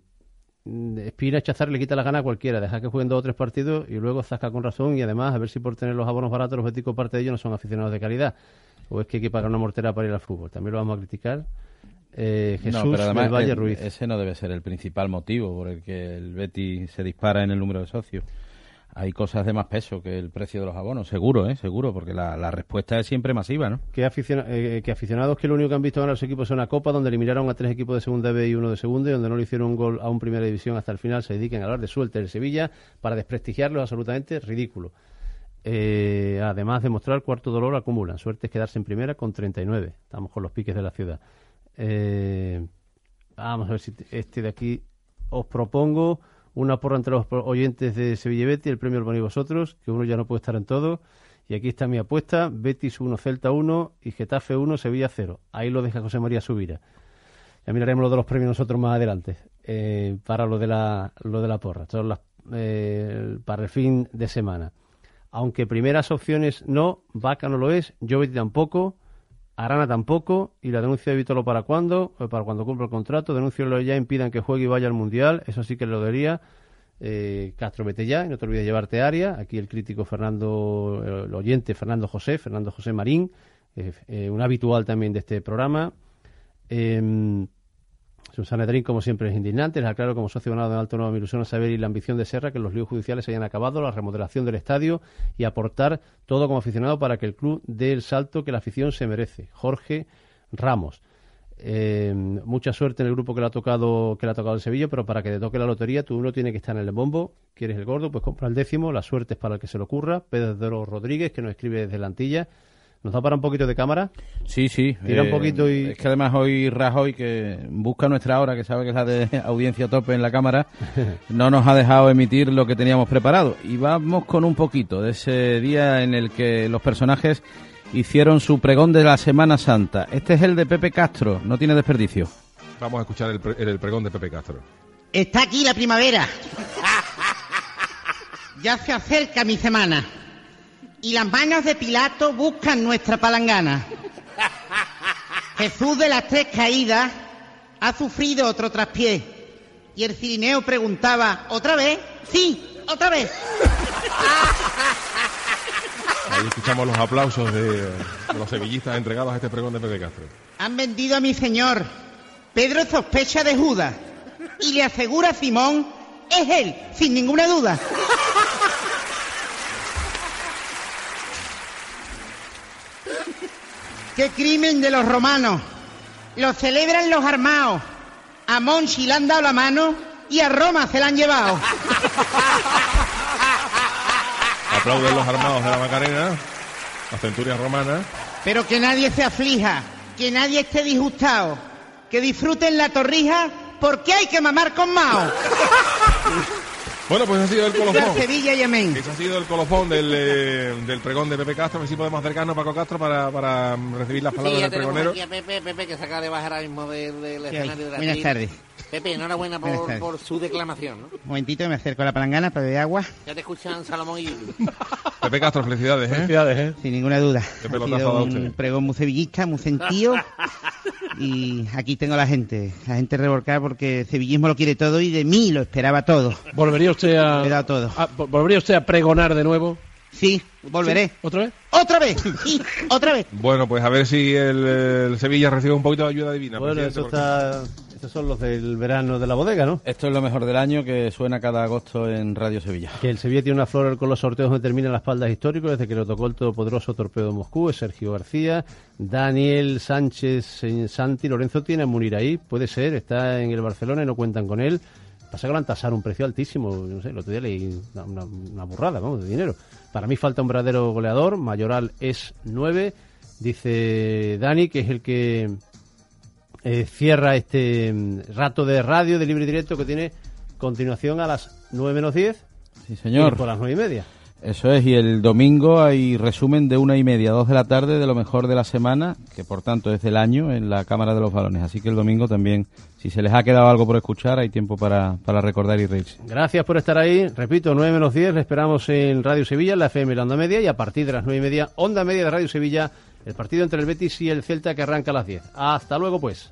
Espina Chazar le quita la gana a cualquiera, deja que jueguen dos o tres partidos y luego zasca con razón y además a ver si por tener los abonos baratos los beticos parte de ellos no son aficionados de calidad o es que hay que pagar una mortera para ir al fútbol. También lo vamos a criticar. Eh, Jesús no, pero además Valle Ruiz. ese no debe ser el principal motivo por el que el Betty se dispara en el número de socios. Hay cosas de más peso que el precio de los abonos, seguro, ¿eh? Seguro, porque la, la respuesta es siempre masiva, ¿no? que, eh, que aficionados que lo único que han visto ganar a su equipo es una copa donde eliminaron a tres equipos de segunda B y uno de segunda y donde no le hicieron un gol a un primera división hasta el final se dediquen a hablar de suerte del Sevilla para desprestigiarlo es absolutamente ridículo. Eh, además de mostrar cuarto dolor acumulan. Suerte es quedarse en primera con 39. Estamos con los piques de la ciudad. Eh, vamos a ver si te- este de aquí os propongo una porra entre los oyentes de Sevilla y el premio lo ponéis vosotros, que uno ya no puede estar en todo. Y aquí está mi apuesta, Betis 1, Celta 1 y Getafe 1, Sevilla 0. Ahí lo deja José María Subira. Ya miraremos lo de los premios nosotros más adelante, eh, para lo de la, lo de la porra, eh, para el fin de semana. Aunque primeras opciones no, Vaca no lo es, Jovetti tampoco, Arana tampoco, y la denuncia de Vitolo para cuándo, Eh, para cuando cumpla el contrato, denúncialo ya, impidan que juegue y vaya al Mundial, eso sí que lo debería. Eh, Castro, vete ya, y no te olvides llevarte área. Aquí el crítico Fernando, eh, el oyente Fernando José, Fernando José Marín, eh, eh, un habitual también de este programa. Susana Edrín, como siempre, es indignante. Les aclaro como socio ganado de Alto Nuevo mi ilusión a saber y la ambición de Serra que los líos judiciales se hayan acabado, la remodelación del estadio y aportar todo como aficionado para que el club dé el salto que la afición se merece. Jorge Ramos. Eh, mucha suerte en el grupo que le ha tocado que le ha tocado el Sevilla, pero para que te toque la lotería, tú uno tiene que estar en el bombo. ¿Quieres el gordo? Pues compra el décimo. La suerte es para el que se le ocurra. Pedro Rodríguez, que nos escribe desde la Antilla. ¿Nos da para un poquito de cámara? Sí, sí. Tira un eh, poquito y... Es que además hoy Rajoy, que busca nuestra hora, que sabe que es la de <laughs> audiencia tope en la Cámara, <laughs> no nos ha dejado emitir lo que teníamos preparado. Y vamos con un poquito de ese día en el que los personajes hicieron su pregón de la Semana Santa. Este es el de Pepe Castro, no tiene desperdicio. Vamos a escuchar el, pre- el pregón de Pepe Castro. Está aquí la primavera. Ya se acerca mi semana. Y las manos de Pilato buscan nuestra palangana. <laughs> Jesús de las tres caídas ha sufrido otro traspié. Y el cirineo preguntaba, ¿otra vez? Sí, otra vez. Ahí escuchamos los aplausos de, de los sevillistas entregados a este pregón de Pepe Castro. Han vendido a mi señor. Pedro sospecha de Judas. Y le asegura a Simón, es él, sin ninguna duda. ¡Qué crimen de los romanos! Lo celebran los armados. A Monchi le han dado la mano y a Roma se la han llevado. <laughs> Aplauden los armados de la Macarena, las centurias romanas. Pero que nadie se aflija, que nadie esté disgustado, que disfruten la torrija porque hay que mamar con Mao. <laughs> Bueno, pues ese ha sido el colofón. De Sevilla y amén. Ese ha sido el colofón del, eh, del pregón de Pepe Castro. A ver si podemos acercarnos, Paco Castro, para, para recibir las palabras Sí, ya del pregonero. aquí a Pepe, Pepe que se acaba de bajar ahora mismo del, del Sí, escenario de la buenas tardes. Pepe, enhorabuena por, su declamación, ¿no? Un momentito, me acerco a la palangana para beber agua. Ya te escuchan Salomón y. Pepe Castro, felicidades, ¿eh? Sin ninguna duda. Qué Ha pelotazo sido un pregón muy sevillista, muy sentido. y aquí tengo a la gente, la gente revolcada porque el sevillismo lo quiere todo y de mí lo esperaba todo. ¿Volvería usted a, Lo he dado todo. a- vo- ¿Volvería usted a pregonar de nuevo? Sí, volveré. ¿Otra vez? ¡Otra vez! <laughs> Sí, otra vez. Bueno, pues a ver si el, el Sevilla recibe un poquito de ayuda divina. Bueno, eso porque- está... Estos son los del verano de la bodega, ¿no? Esto es lo mejor del año que suena cada agosto en Radio Sevilla. Que el Sevilla tiene una flor con los sorteos donde terminan las espaldas históricos desde que lo tocó el todopoderoso torpedo de Moscú, es Sergio García, Daniel Sánchez eh, Santi, Lorenzo tiene a Munir ahí, puede ser, está en el Barcelona y no cuentan con él. Pasa que tasado a un precio altísimo, no sé, el otro día leí una, una- una burrada, vamos, de dinero. Para mí falta un verdadero goleador, Mayoral es 9, dice Dani, que es el que eh, cierra este mm, rato de radio de libre y directo que tiene continuación a las 9 menos 10 Sí, señor. y por las 9 y media. Eso es, y el domingo hay resumen de una y media, dos de la tarde de lo mejor de la semana, que por tanto es del año en la Cámara de los Balones. Así que el domingo también, si se les ha quedado algo por escuchar, hay tiempo para, para recordar y reírse. Gracias por estar ahí. Repito, 9 menos 10, le esperamos en Radio Sevilla, en la FM y la Onda Media, y a partir de las 9 y media, Onda Media de Radio Sevilla, el partido entre el Betis y el Celta que arranca a las 10. Hasta luego, pues.